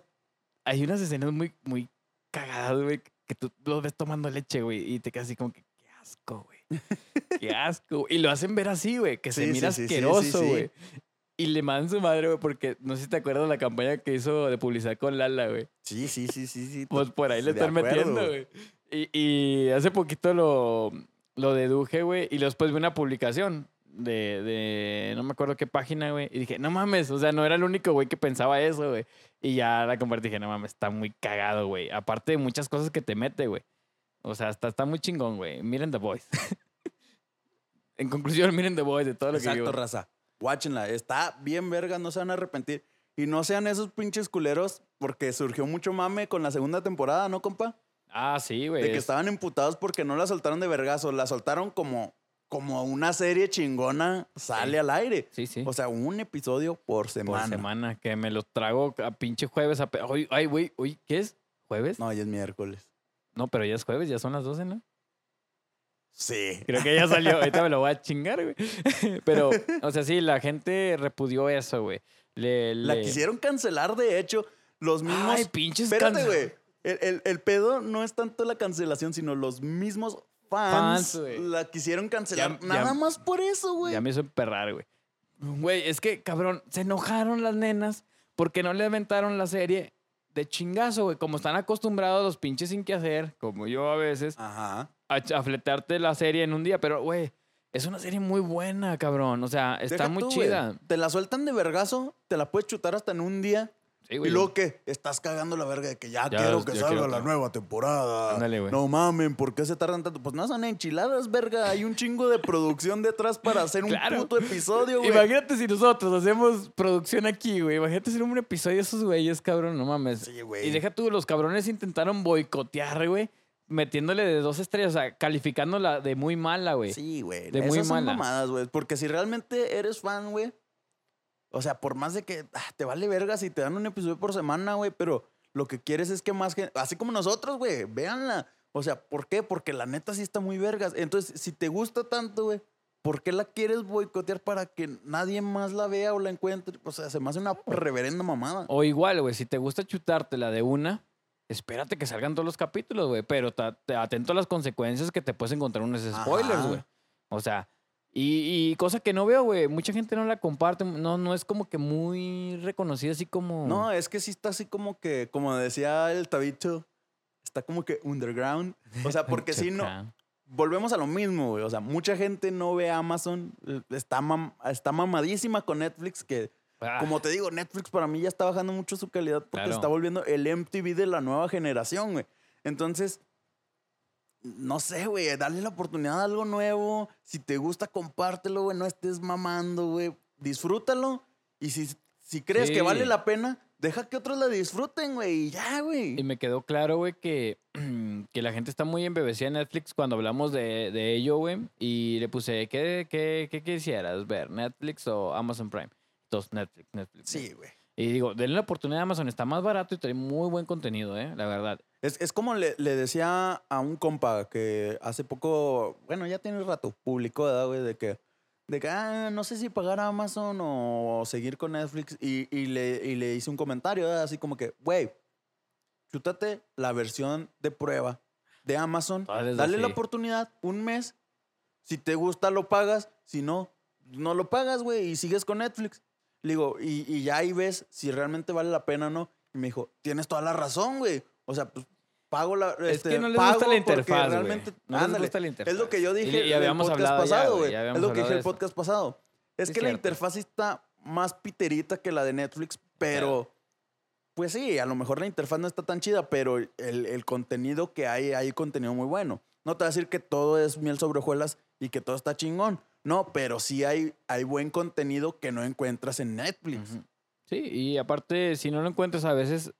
hay unas escenas muy, muy cagadas, güey, que tú los ves tomando leche, güey, y te quedas así como que, qué asco, güey. Qué asco. Y lo hacen ver así, güey, que se Sí, sí, mira sí, sí, sí, asqueroso, sí. güey. Y le mandan su madre, güey, porque no sé si te acuerdas de la campaña que hizo de publicidad con Lala, güey. Sí, sí, sí, sí, sí. Pues por ahí le están acuerdo, metiendo, güey. Y, y hace poquito lo, lo deduje, güey. Y después vi una publicación de, de no me acuerdo qué página, güey. Y dije, no mames, o sea, no era el único güey que pensaba eso, güey. Y ya la compartí dije, no mames, está muy cagado, güey. Aparte de muchas cosas que te mete, güey. O sea, está, está muy chingón, güey. Miren The Voice. en conclusión, miren The Voice de todo lo que Exacto, raza. Watchenla. Está bien verga, no se van a arrepentir. Y no sean esos pinches culeros, porque surgió mucho mame con la segunda temporada, ¿no, compa? Ah, sí, güey. De que es- estaban emputados porque no la soltaron de vergazo. La soltaron como, como una serie chingona sale Sí. al aire. Sí, sí. O sea, un episodio por por semana. semana. Que me los trago a pinche jueves. A pe- Ay, güey, uy, ¿qué es? ¿Jueves? No, ya es miércoles. No, pero ya es jueves, ya son las 12, ¿no? Sí. Creo que ya salió. Ahorita me lo voy a chingar, güey. Pero, o sea, sí, la gente repudió eso, güey. Le, La quisieron cancelar, de hecho. Los mismos. Ay, pinches Espérate, güey. El, el- el pedo no es tanto la cancelación, sino los mismos fans, Fans, la quisieron cancelar. Ya- Nada ya- más por eso, güey. Ya me hizo emperrar, güey. Güey, es que, cabrón, se enojaron las nenas porque no le aventaron la serie de chingazo, güey. Como están acostumbrados los pinches sin que hacer, como yo a veces, Ajá. a, a fletarte la serie en un día. Pero, güey, es una serie muy buena, cabrón. O sea, está Deja muy tú, chida. Te la sueltan de vergazo, te la puedes chutar hasta en un día. Sí, y luego que estás cagando la verga de que ya, Ya, quiero que ya salga quiero la que- nueva temporada. Ándale, güey. No mamen, ¿por qué se tardan tanto? Pues no son enchiladas, verga. Hay un chingo de producción detrás para hacer un Claro. puto episodio, güey. Imagínate si nosotros hacemos producción aquí, güey. Imagínate hacer un episodio de esos güeyes, cabrón. No mames. Sí, güey. Y deja tú, los cabrones intentaron boicotear, güey. metiéndole de dos estrellas, o sea, calificándola de muy mala, güey. Sí, güey. De Esas muy son mala. mamadas, güey. Porque si realmente eres fan, güey. O sea, por más de que ah, te vale verga si te dan un episodio por semana, güey, pero lo que quieres es que más gente, así como nosotros, güey, véanla. O sea, ¿por qué? Porque la neta sí está muy vergas. Entonces, si te gusta tanto, güey, ¿por qué la quieres boicotear para que nadie más la vea o la encuentre? O sea, se me hace una reverenda mamada. O igual, güey, si te gusta chutártela de una, espérate que salgan todos los capítulos, güey. Pero te- atento a las consecuencias que te puedes encontrar unos spoilers, güey. O sea, y, y cosa que no veo, güey. Mucha gente no la comparte. No, no es como que muy reconocida así como. No, es que sí está así como que, como decía el tabicho, está como que underground. O sea, porque si no, volvemos a lo mismo, güey. O sea, mucha gente no ve Amazon, está, mam- está mamadísima con Netflix, que Ah, como te digo, Netflix para mí ya está bajando mucho su calidad porque Claro. está volviendo el MTV de la nueva generación, güey. Entonces, no sé, güey, dale la oportunidad a algo nuevo. Si te gusta, compártelo, güey. No estés mamando, güey. Disfrútalo. Y si, si crees que vale la pena, deja que otros la disfruten, güey. Y ya, güey. Y me quedó claro, güey, que, que la gente está muy embebecida en Netflix cuando hablamos de, de ello, güey. Y le puse, ¿qué, qué, qué quisieras ver? ¿Netflix o Amazon Prime? Entonces, Netflix, Netflix. Sí, güey. Y digo, denle la oportunidad a Amazon, está más barato y trae muy buen contenido, ¿eh? La verdad. Es, es como le, le decía a un compa que hace poco, bueno, ya tiene rato, publicó, ¿verdad, güey? De que, de que ah, no sé si pagar a Amazon o seguir con Netflix. Y, y le, y le hice un comentario, ¿verdad? así como que, güey, chútate la versión de prueba de Amazon. Dale la oportunidad, un mes. Si te gusta, lo pagas. Si no, no lo pagas, güey, y sigues con Netflix. Le digo, y, y ya ahí ves si realmente vale la pena o no. Y me dijo, tienes toda la razón, güey. O sea, pues pago la. Es este, que no les pago gusta la interfaz, realmente. No les ándale, gusta la interfaz. Es lo que yo dije y en el habíamos podcast hablado pasado, güey, Es habíamos lo que dije el podcast pasado. Es que la interfaz está más piterita que la de Netflix, pero. Pues sí, a lo mejor la interfaz no está tan chida, pero el, el contenido que hay, hay contenido muy bueno. No te voy a decir que todo es miel sobre hojuelas y que todo está chingón. No, pero sí hay, hay buen contenido que no encuentras en Netflix. Sí, y aparte, si no lo encuentras, a veces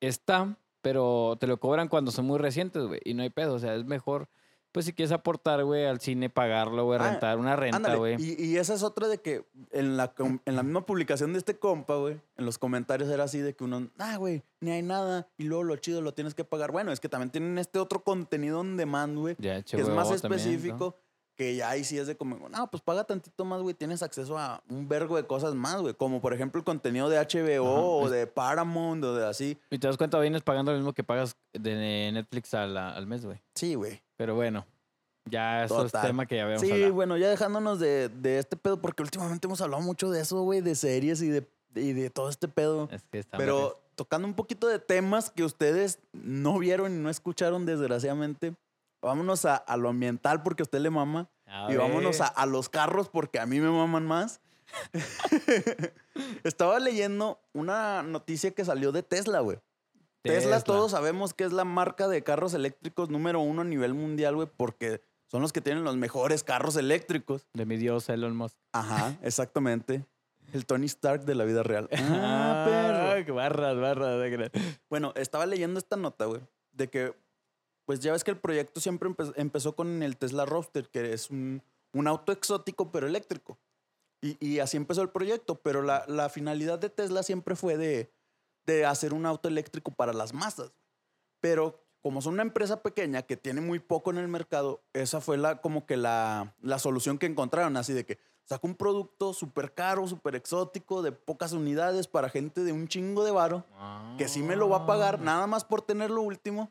está, pero te lo cobran cuando son muy recientes, güey. Y no hay pedo. O sea, es mejor, pues si quieres aportar, güey, al cine, pagarlo, güey, Ah, rentar una renta, güey. Y, y esa es otra de que en la, en la misma publicación de este compa, güey, en los comentarios era así de que uno, ah, güey, ni hay nada, y luego lo chido lo tienes que pagar. Bueno, es que también tienen este otro contenido on demand, güey, que es más también, ¿no? Que ya ahí sí es de como, no, pues paga tantito más, güey, tienes acceso a un vergo de cosas más, güey, como por ejemplo el contenido de HBO Ajá, o de Paramount o de así. Y te das cuenta, vienes pagando lo mismo que pagas de Netflix al, al mes, güey. Sí, güey. Pero bueno, ya eso Total. es tema que ya habíamos Sí, hablado. bueno, ya dejándonos de, de este pedo, porque últimamente hemos hablado mucho de eso, güey, de series y de, y de todo este pedo. Es que está Pero tocando un poquito de temas que ustedes no vieron y no escucharon, desgraciadamente, vámonos a, a lo ambiental porque a usted le mama. A y vámonos a, a los carros porque a mí me maman más. Estaba leyendo una noticia que salió de Tesla, güey. Tesla, todos sabemos que es la marca de carros eléctricos número uno a nivel mundial, güey, porque son los que tienen los mejores carros eléctricos. De mi dios Elon Musk. Ajá, exactamente. El Tony Stark de la vida real. Ah, perro. qué barras, barras. Bueno, estaba leyendo esta nota, güey, de que, pues ya ves que el proyecto siempre empe- empezó con el Tesla Roadster, que es un, un auto exótico pero eléctrico. Y, y así empezó el proyecto, pero la, la finalidad de Tesla siempre fue de, de hacer un auto eléctrico para las masas. Pero como son una empresa pequeña que tiene muy poco en el mercado, esa fue la, como que la, la solución que encontraron, así de que saca un producto súper caro, súper exótico, de pocas unidades para gente de un chingo de varo que sí me lo va a pagar Ah. nada más por tener lo último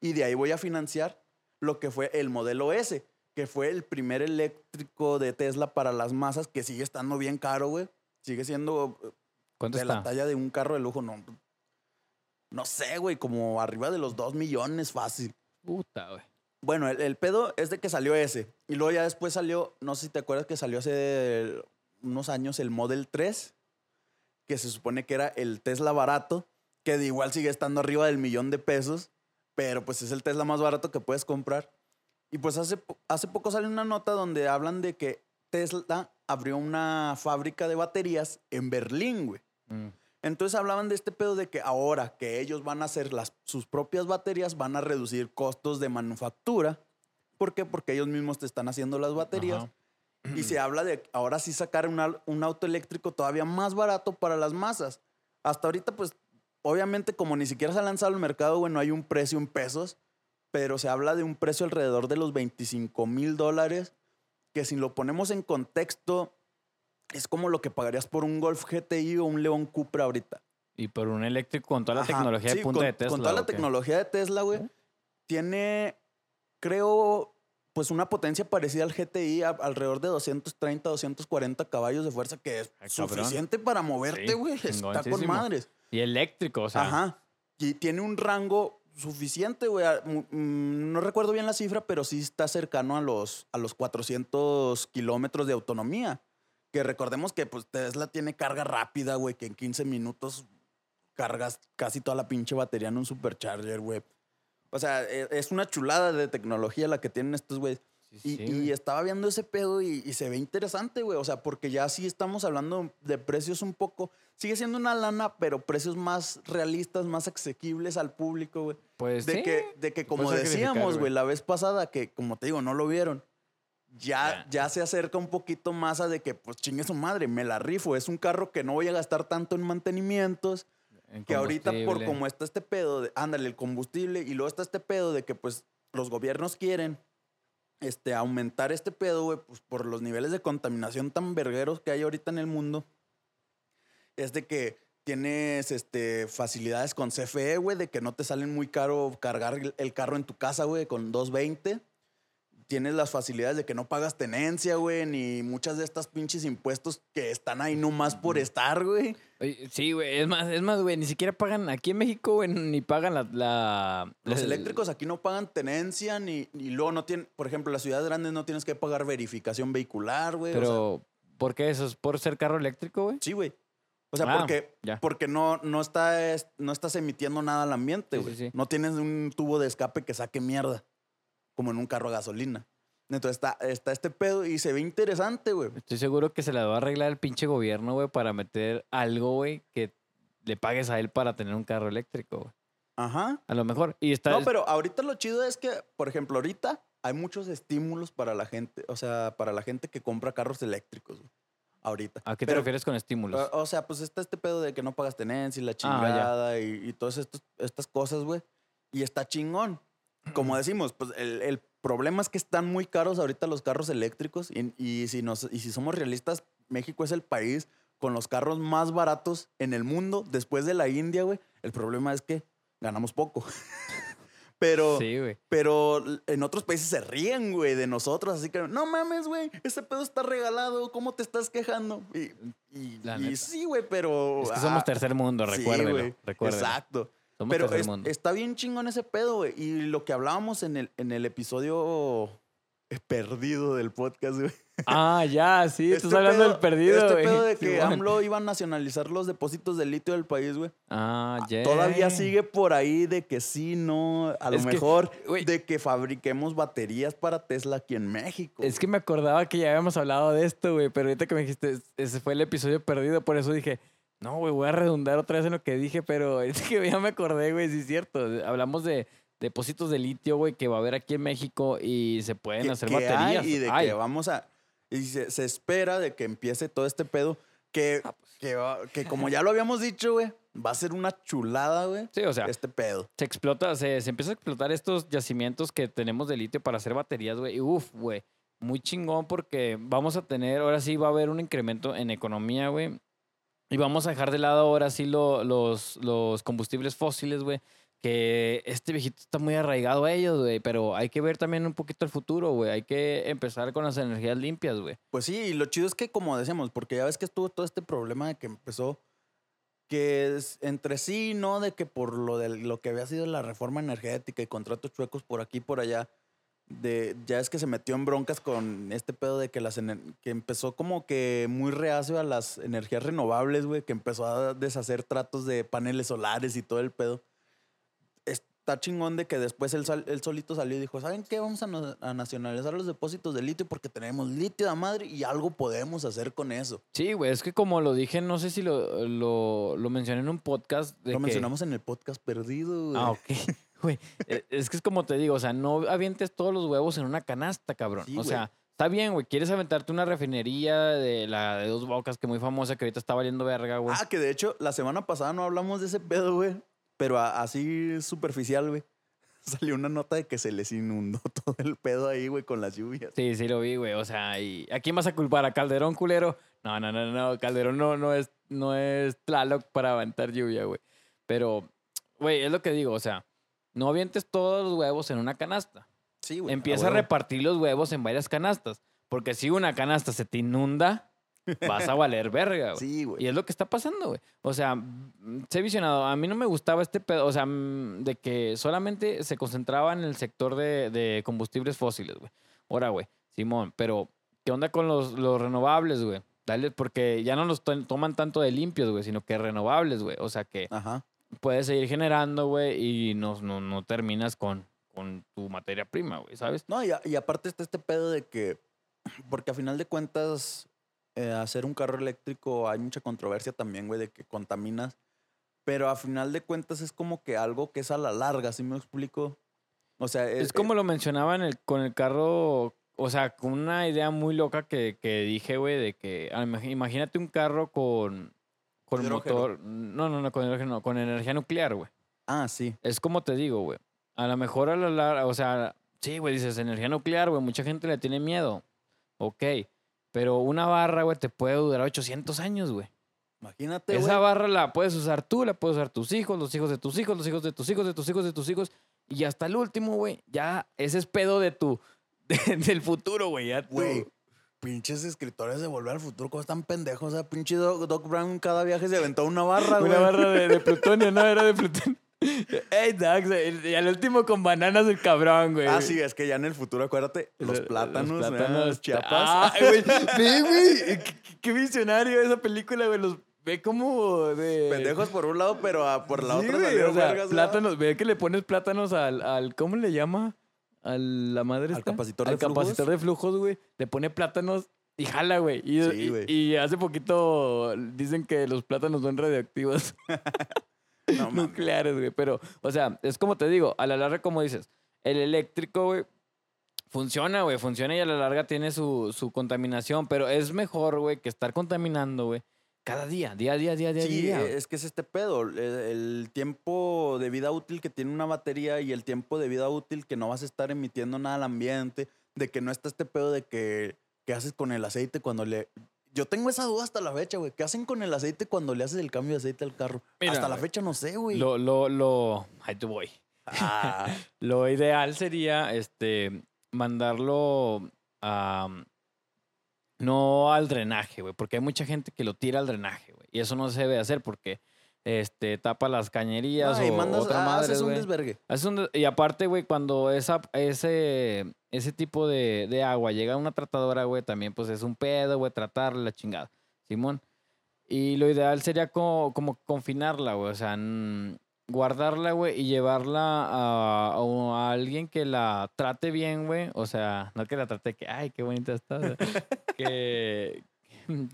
y de ahí voy a financiar lo que fue el modelo S, que fue el primer eléctrico de Tesla para las masas que sigue estando bien caro, güey. Sigue siendo eh, ¿Cuánto de la está? talla de un carro de lujo, no. No sé, güey, como arriba de los 2 millones fácil. Puta, güey. Bueno, el, el pedo es de que salió ese. Y luego ya después salió, no sé si te acuerdas que salió hace unos años el Model 3, que se supone que era el Tesla barato, que de igual sigue estando arriba del millón de pesos, pero pues es el Tesla más barato que puedes comprar. Y pues hace, hace poco salió una nota donde hablan de que Tesla abrió una fábrica de baterías en Berlín, güey. Mm. Entonces hablaban de este pedo de que ahora que ellos van a hacer las, sus propias baterías, van a reducir costos de manufactura. ¿Por qué? Porque ellos mismos te están haciendo las baterías. Ajá. Y se habla de ahora sí sacar una- un auto eléctrico todavía más barato para las masas. Hasta ahorita, pues, obviamente, como ni siquiera se ha lanzado al mercado, bueno, hay un precio en pesos, pero se habla de un precio alrededor de los 25 mil dólares, que si lo ponemos en contexto, es como lo que pagarías por un Golf GTI o un León Cupra ahorita. Y por un eléctrico con toda la Ajá, tecnología sí, de punta con, de Tesla. Con toda la tecnología de Tesla, güey, tiene, creo, pues una potencia parecida al GTI, a- alrededor de 230, 240 caballos de fuerza, que es Ay, suficiente para moverte, Sí, güey. Está con madres. Y eléctrico, o sea. Ajá. Y tiene un rango suficiente, güey. a- mm, mm, No recuerdo bien la cifra, pero sí está cercano a los, a los 400 kilómetros de autonomía. Que recordemos que pues, Tesla tiene carga rápida, güey, que en 15 minutos cargas casi toda la pinche batería en un supercharger, güey. O sea, e- es una chulada de tecnología la que tienen estos güeyes. Sí, Y, sí, y estaba viendo ese pedo y, y se ve interesante, güey. O sea, porque ya sí estamos hablando de precios un poco. Sigue siendo una lana, pero precios más realistas, más asequibles al público, güey. Pues De, sí. que, de que, como decíamos, güey. la vez pasada, que como te digo, no lo vieron. Ya, Ya. ya se acerca un poquito más a de que, pues chingue su madre, me la rifo. Es un carro que no voy a gastar tanto en mantenimientos. En Que ahorita, por como está este pedo, de, ándale, el combustible, y luego está este pedo de que, pues, los gobiernos quieren este, aumentar este pedo, güey, pues, por los niveles de contaminación tan vergueros que hay ahorita en el mundo. Es de que tienes este, facilidades con CFE, güey, de que no te salen muy caro cargar el- carro en tu casa, güey, con 220. Tienes las facilidades de que no pagas tenencia, güey, ni muchas de estas pinches impuestos que están ahí nomás por estar, güey. Sí, güey. Es más, es más, güey. Ni siquiera pagan aquí en México, güey. Ni pagan la. la- Los el- eléctricos aquí no pagan tenencia ni, y luego no tienen, por ejemplo, las ciudades grandes no tienes que pagar verificación vehicular, güey. o sea, Pero, ¿por qué eso? ¿Es por ser carro eléctrico, güey? sí, güey. O sea, Ah, porque, ya. porque no, no, está, es- no estás emitiendo nada al ambiente, Sí, güey. sí, sí. No tienes un tubo de escape que saque mierda, como en un carro a gasolina. Entonces está, está este pedo y se ve interesante, güey. Estoy seguro que se la va a arreglar el pinche gobierno, güey, para meter algo, güey, que le pagues a él para tener un carro eléctrico, güey. Ajá. A lo mejor. Y está. No, pero ahorita lo chido es que, por ejemplo, ahorita hay muchos estímulos para la gente, o sea, para la gente que compra carros eléctricos, güey. Ahorita. ¿A qué te Pero- refieres con estímulos? O, sea, pues está este pedo de que no pagas tenencia y la Ah, chingada y, y todas estos- estas cosas, güey. Y está chingón. Como decimos, pues el, el problema es que están muy caros ahorita los carros eléctricos y, y si nos, y si somos realistas, México es el país con los carros más baratos en el mundo después de la India, güey. El problema es que ganamos poco. Pero, sí, pero en otros países se ríen, güey, de nosotros. Así que, no mames, güey, ese pedo está regalado. ¿Cómo te estás quejando? Y, sí, güey, pero... Es que somos ah, tercer mundo, sí, recuérdelo. recuérdelo. Exacto. Pero es- está bien chingón ese pedo, güey. Y lo que hablábamos en el, en el episodio perdido del podcast, güey. Ah, ya, sí, estás Este hablando pedo- del perdido, Este pedo de que Simón. AMLO iba a nacionalizar los depósitos de litio del país, güey. Ah, ya. Todavía sigue por ahí de que sí, no, a lo que, mejor de que fabriquemos baterías para Tesla aquí en México. Es que me acordaba que ya habíamos hablado de esto, güey, pero ahorita que me dijiste, es- ese fue el episodio perdido, por eso dije, no, güey, voy a redundar otra vez en lo que dije, pero es que ya me acordé, güey, sí es cierto. Hablamos de depósitos de litio, güey, que va a haber aquí en México y se pueden que, hacer que baterías. hay y de Hay. que vamos a y se, se espera de que empiece todo este pedo que, Ah, pues. que, va- que como ya lo habíamos dicho, güey, va a ser una chulada, güey. Sí, o sea, Este pedo. se explota, se, se empieza a explotar estos yacimientos que tenemos de litio para hacer baterías, güey. Y uff, güey, muy chingón porque vamos a tener, ahora sí va a haber un incremento en economía, güey. Y vamos a dejar de lado ahora sí lo- los, los combustibles fósiles, güey. Que este viejito está muy arraigado a ellos, güey. Pero hay que ver también un poquito el futuro, güey. Hay que empezar con las energías limpias, güey. Pues sí, y lo chido es que como decíamos, porque ya ves que estuvo todo este problema de que empezó que es entre sí, ¿no? De que por lo de lo que había sido la reforma energética y contratos chuecos por aquí y por allá, de, ya es que se metió en broncas con este pedo de que las que empezó como que muy reacio a las energías renovables, güey, que empezó a deshacer tratos de paneles solares y todo el pedo. Es- está chingón de que después él, sal- él solito salió y dijo, ¿saben qué? Vamos a, na- a nacionalizar los depósitos de litio porque tenemos litio de madre y algo podemos hacer con eso. Sí, güey, es que como lo dije, no sé si lo, lo, lo mencioné en un podcast. De Lo que- mencionamos en el podcast perdido, güey. Ah, ok. Güey, e- es que es como te digo, o sea, no avientes todos los huevos en una canasta, cabrón. Sí, o güey. sea, está bien, güey, quieres aventarte una refinería de la de dos bocas que muy famosa que ahorita está valiendo verga, güey. Ah, que de hecho, la semana pasada no hablamos de ese pedo, güey. Pero a- así superficial, güey. Salió una nota de que se les inundó todo el pedo ahí, güey, con las lluvias. Sí, sí lo vi, güey. O sea, ¿y ¿a quién vas a culpar? ¿A Calderón, culero? No, no, no, no. Calderón no, no es, no es Tlaloc para aventar lluvia, güey. Pero, güey, es lo que digo, o sea, no avientes todos los huevos en una canasta. Sí, güey. Empieza a repartir los huevos en varias canastas. Porque si una canasta se te inunda, vas a valer verga, güey. Sí, güey. Y es lo que está pasando, güey. O sea, se he visionado. A mí no me gustaba este pedo, o sea, mm, de que solamente se concentraba en el sector de, de combustibles fósiles, güey. Ahora, güey, Simón, pero ¿qué onda con los, los renovables, güey? Dale, porque ya no los to- toman tanto de limpios, güey, sino que renovables, güey. O sea, que Ajá. Puedes seguir generando, güey, y no, no, no terminas con, con tu materia prima, güey, ¿sabes? No, y, a- y aparte está este pedo de que, porque a final de cuentas, eh, hacer un carro eléctrico hay mucha controversia también, güey, de que contaminas. Pero a final de cuentas es como que algo que es a la larga, ¿sí me explico? O sea, eh, Es como lo mencionaba en el, con el carro, o sea, con una idea muy loca que, que dije, güey, de que imag- imagínate un carro con, con Hidrógeno. motor, no, no, no, con hidrógeno, no, con energía nuclear, güey. Ah, sí. Es como te digo, güey. A lo mejor a la larga, o sea, sí, güey, dices energía nuclear, güey, mucha gente le tiene miedo. Ok. Pero una barra, güey, te puede durar 800 años, güey. Imagínate, Esa barra la puedes usar tú, la puedes usar tus hijos, los hijos de tus hijos, los hijos de tus hijos, de tus hijos, de tus hijos. Y hasta el último, güey, ya ese es pedo de tu, de- del futuro, güey. Ya tú- Güey, pinches escritores de Volver al Futuro, ¿cómo están pendejos? O sea, pinche Doc, Doc Brown cada viaje se aventó una barra, güey. Una barra de, de plutonio, ¿no? Era de plutonio. Ey, Dax, y al último con bananas el cabrón, güey. Ah, sí, es que ya en el futuro, acuérdate, los Los plátanos, ¿eh? plátanos Chiapas. Ah, güey. Ve, güey. Qué, qué visionario esa película, güey. Los ve como de. Pendejos por un lado, pero ah, por la Sí, otra güey, o sea, vergas, plátanos, ve que le pones plátanos al, al ¿cómo le llama? A la madre ¿Al esta? capacitor Al de flujos? capacitor de flujos, güey. Le pone plátanos y jala, güey. Y, Sí, y- güey. y hace poquito dicen que los plátanos son radioactivos No, nucleares, güey. Pero, o sea, es como te digo, a la larga, como dices, el eléctrico, güey, funciona, güey. Funciona y a la larga tiene su, su contaminación. Pero es mejor, güey, que estar contaminando, güey. Cada día, día a día, día a día, Sí, día. es que es este pedo. El, el tiempo de vida útil que tiene una batería y el tiempo de vida útil que no vas a estar emitiendo nada al ambiente, de que no está este pedo de que, ¿qué haces con el aceite cuando le... Yo tengo esa duda hasta la fecha, güey. ¿Qué hacen con el aceite cuando le haces el cambio de aceite al carro? Mira, hasta la fecha no sé, güey. Lo, lo, lo. Ahí te voy. Ah, Lo ideal sería este mandarlo a no al drenaje, güey, porque hay mucha gente que lo tira al drenaje, güey, y eso no se debe hacer porque este tapa las cañerías no, y o mandas, otra ah, madre, haces un desvergue. Haces un de- y aparte, güey, cuando esa, ese, ese tipo de, de agua llega a una tratadora, güey, también pues es un pedo, güey, tratarla, la chingada. Simón. Y lo ideal sería como, como confinarla, güey, o sea, guardarla, güey, y llevarla a, a a alguien que la trate bien, güey. O sea, no que la trate que, ay, qué bonita está. que,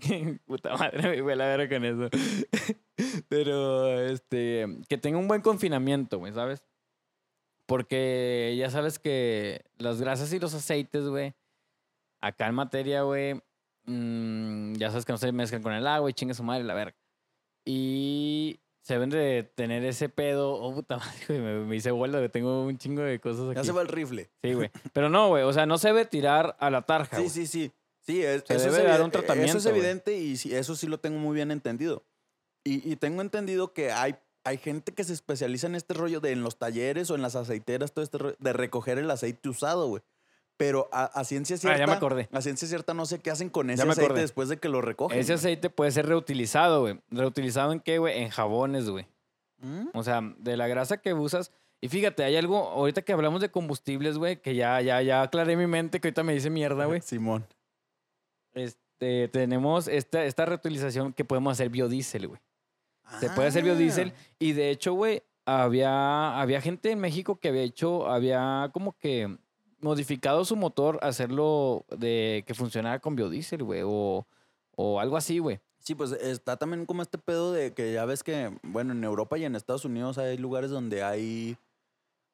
que- Puta madre, me fue la verga con eso. Pero, este, que tenga un buen confinamiento, güey, ¿sabes? Porque ya sabes que las grasas y los aceites, güey, acá en materia, güey, mm, ya sabes que no se mezclan con el agua y chinga su madre la verga. Y se deben de tener ese pedo. Oh, puta madre, me, me hice vuelo, que tengo un chingo de cosas aquí. Ya se va el rifle. Sí, güey. Pero no, güey, o sea, no se debe tirar a la tarja, Sí, sí, sí. Sí, es- Se eso, debe es dar un tratamiento, eso es evidente y sí, eso sí lo tengo muy bien entendido. Y, y tengo entendido que hay, hay gente que se especializa en este rollo de en los talleres o en las aceiteras, todo este rollo, de recoger el aceite usado, güey. Pero a, a ciencia cierta. Ah, ya me acordé. A ciencia cierta no sé qué hacen con ese aceite acordé. después de que lo recogen. Ese aceite puede ser reutilizado, güey. ¿Reutilizado en qué, güey? En jabones, güey. ¿Mm? O sea, de la grasa que usas. Y fíjate, hay algo, ahorita que hablamos de combustibles, güey, que ya, ya, ya aclaré mi mente, que ahorita me dice mierda, güey. Simón. Este, tenemos esta, esta reutilización que podemos hacer biodiesel, güey. Se puede hacer Ah. biodiesel. Y de hecho, güey, había, había gente en México que había hecho, había como que modificado su motor hacerlo de que funcionara con biodiesel, güey, o, o algo así, güey. Sí, pues está también como este pedo de que ya ves que, bueno, en Europa y en Estados Unidos hay lugares donde hay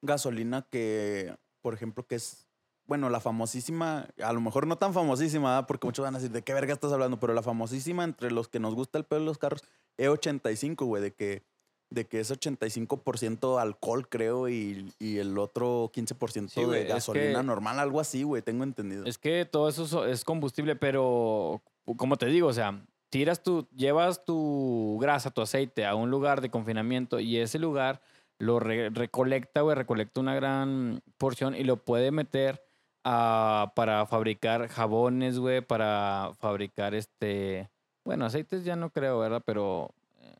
gasolina que, por ejemplo, que es, bueno, la famosísima, a lo mejor no tan famosísima, porque muchos van a decir, ¿de qué verga estás hablando? Pero la famosísima entre los que nos gusta el pedo de los carros, E85, güey, de que, de que es 85% alcohol, creo, y, y el otro 15% Sí, de gasolina que- normal, algo así, güey, tengo entendido. Es que todo eso so- es combustible, pero como te digo, o sea, tiras tu, llevas tu grasa, tu aceite a un lugar de confinamiento y ese lugar lo re- recolecta, güey, recolecta una gran porción y lo puede meter a- para fabricar jabones, güey, para fabricar este, bueno, aceites ya no creo, ¿verdad? Pero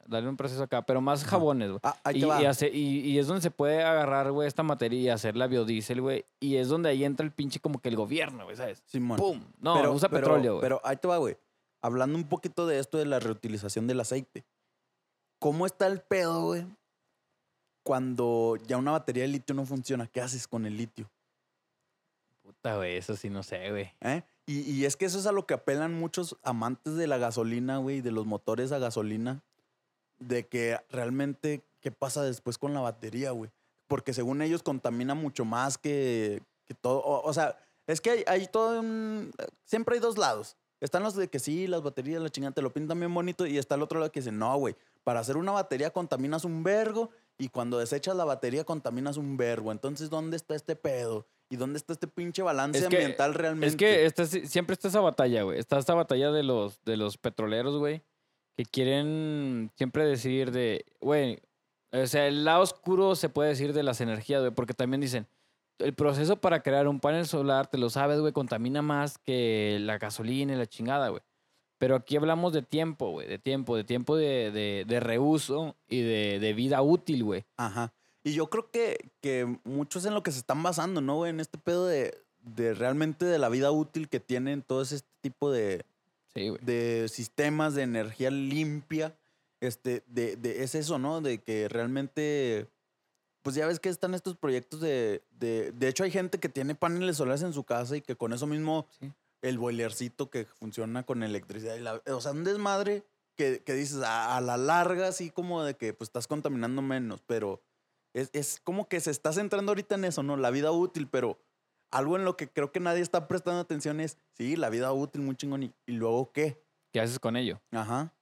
darle un proceso acá, pero más jabones, güey. Ah, ahí Y, va. y hace- y- y es donde se puede agarrar, güey, esta materia y hacer la biodiesel, güey. Y es donde ahí entra el pinche como que el gobierno, güey, ¿sabes? Simón. ¡Pum! No, usa pero- petróleo, güey. Pero ahí te va, güey. Hablando un poquito de esto de la reutilización del aceite. ¿Cómo está el pedo, güey? Cuando ya una batería de litio no funciona, ¿qué haces con el litio? Puta, güey, eso sí no sé, güey. ¿Eh? Y, y es que eso es a lo que apelan muchos amantes de la gasolina, güey, de los motores a gasolina, de que realmente, ¿qué pasa después con la batería, güey? Porque según ellos contamina mucho más que, que todo. O, o sea, es que hay, hay todo un... Siempre hay dos lados. Están los de que sí, las baterías, la chingada, te lo pintan bien bonito, y está el otro lado que dice, no, güey, para hacer una batería contaminas un vergo, y cuando desechas la batería contaminas un vergo. Entonces, ¿dónde está este pedo? ¿Y dónde está este pinche balance Es que- ambiental realmente? Es que esta, sí- siempre está esa batalla, güey. Está esta batalla de los, de los petroleros, güey, que quieren siempre decir de, güey, o sea, el lado oscuro se puede decir de las energías, güey, porque también dicen, el proceso para crear un panel solar, te lo sabes, güey, contamina más que la gasolina y la chingada, güey. Pero aquí hablamos de tiempo, güey, de tiempo, de tiempo de, de, de reuso y de, de vida útil, güey. Ajá. Y yo creo que, que muchos en lo que se están basando, ¿no, güey? En este pedo de, de realmente de la vida útil que tienen todos este tipo de, Sí, de sistemas de energía limpia. Este, de, de, es eso, ¿no? De que realmente, pues ya ves que están estos proyectos de, de, de hecho hay gente que tiene paneles solares en su casa y que con eso mismo Sí. el boilercito que funciona con electricidad, y la- o sea, un desmadre que, que dices a, a la larga, así como de que pues estás contaminando menos, pero es, es como que se está centrando ahorita en eso, ¿no? La vida útil, pero algo en lo que creo que nadie está prestando atención es, sí, la vida útil, muy chingón, ¿y, y luego qué? ¿Qué haces con ello? Ajá.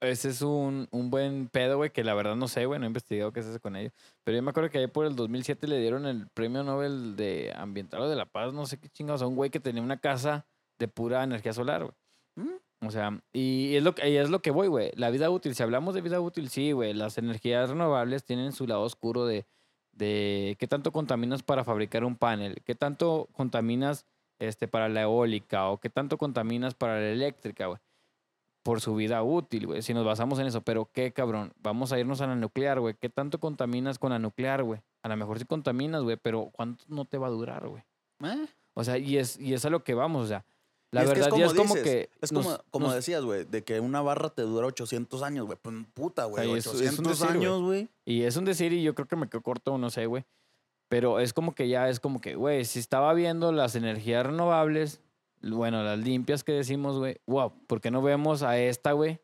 Ese es un, un buen pedo, güey, que la verdad no sé, güey, no he investigado qué se hace con ello. Pero yo me acuerdo que ahí por el 2007 le dieron el premio Nobel de Ambiental o de la Paz, no sé qué chingados, a un güey que tenía una casa de pura energía solar, güey. Mm. O sea, y es lo, que- y es lo que voy, güey. La vida útil, si hablamos de vida útil, sí, güey. Las energías renovables tienen su lado oscuro de, de qué tanto contaminas para fabricar un panel, qué tanto contaminas este, para la eólica o qué tanto contaminas para la eléctrica, güey. Por su vida útil, güey. Si nos basamos en eso, pero qué cabrón. Vamos a irnos a la nuclear, güey. ¿Qué tanto contaminas con la nuclear, güey? A lo mejor sí contaminas, güey, pero ¿cuánto no te va a durar, güey? Eh, O sea, y es, y es a lo que vamos, o sea. La Y es que verdad, ya es como dices, que. Es nos- como, como nos- decías, güey, de que una barra te dura 800 años, güey. Pues puta, güey. Ay, es- es un 800 decir, años, güey. Y es un decir, y yo creo que me quedo corto, no sé, güey. Pero es como que ya es como que, güey, si estaba viendo las energías renovables, bueno, las limpias que decimos, güey, wow, ¿por qué no vemos a esta, güey?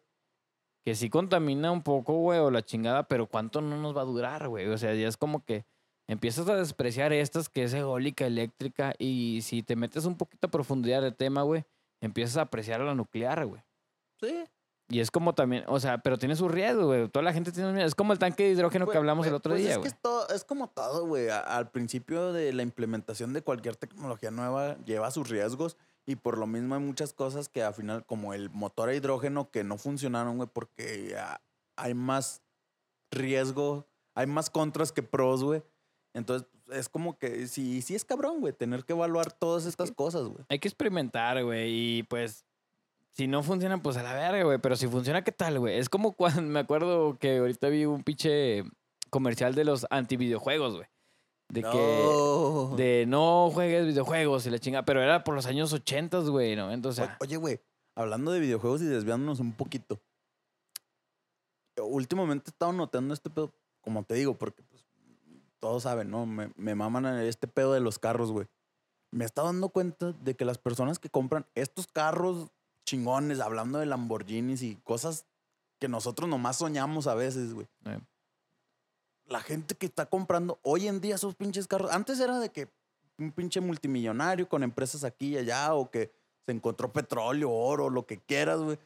Que sí contamina un poco, güey, o la chingada, pero ¿cuánto no nos va a durar, güey? O sea, ya es como que empiezas a despreciar estas que es eólica, eléctrica, y si te metes un poquito a profundidad del tema, güey, empiezas a apreciar a la nuclear, güey. Sí. Y es como también, o sea, pero tiene su riesgo, güey. Toda la gente tiene miedo. Es como el tanque de hidrógeno que hablamos el otro pues día, es güey. que es, todo- es como todo, güey. Al principio de la implementación de cualquier tecnología nueva lleva sus riesgos y por lo mismo hay muchas cosas que al final, como el motor a hidrógeno, que no funcionaron, güey, porque ah, hay más riesgo, hay más contras que pros, güey. Entonces, es como que sí, sí es cabrón, güey, tener que evaluar todas estas cosas, güey. Hay que experimentar, güey. Y pues, si no funciona, pues a la verga, güey. Pero si funciona, ¿qué tal, güey? Es como cuando me acuerdo que ahorita vi un pinche comercial de los antivideojuegos, güey. De que. De no juegues videojuegos y la chinga. Pero era por los años 80, güey, ¿no? Entonces, O- Oye, güey, hablando de videojuegos y desviándonos un poquito. últimamente he estado notando este pedo, como te digo, porque todos saben, ¿no? Me, me maman este pedo de los carros, güey. Me estado dando cuenta de que las personas que compran estos carros chingones, hablando de Lamborghinis y cosas que nosotros nomás soñamos a veces, güey. Eh. La gente que está comprando hoy en día esos pinches carros, antes era de que un pinche multimillonario con empresas aquí y allá o que se encontró petróleo, oro, lo que quieras, güey.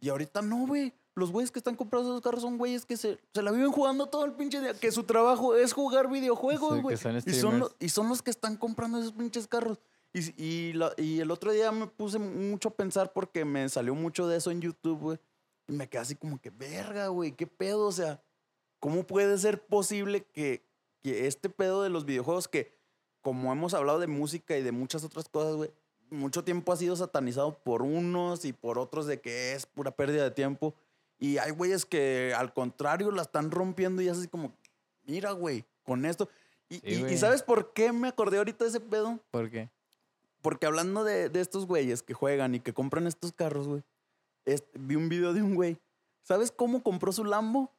Y ahorita no, güey. Los güeyes que están comprando esos carros son güeyes que se, se la viven jugando todo el pinche día, que su trabajo es jugar videojuegos, güey. y, son los, y son los que están comprando esos pinches carros. Y, y, la- y el otro día me puse mucho a pensar porque me salió mucho de eso en YouTube, güey. Y me quedé así como que, verga, güey, qué pedo. O sea, ¿cómo puede ser posible que, que este pedo de los videojuegos que, como hemos hablado de música y de muchas otras cosas, güey, mucho tiempo ha sido satanizado por unos y por otros de que es pura pérdida de tiempo. Y hay güeyes que al contrario la están rompiendo y es así como, mira, güey, con esto. Y, Sí, y- y. ¿sabes por qué me acordé ahorita de ese pedo? ¿Por qué? Porque hablando de, de estos güeyes que juegan y que compran estos carros, güey, es- vi un video de un güey. ¿Sabes cómo compró su Lambo?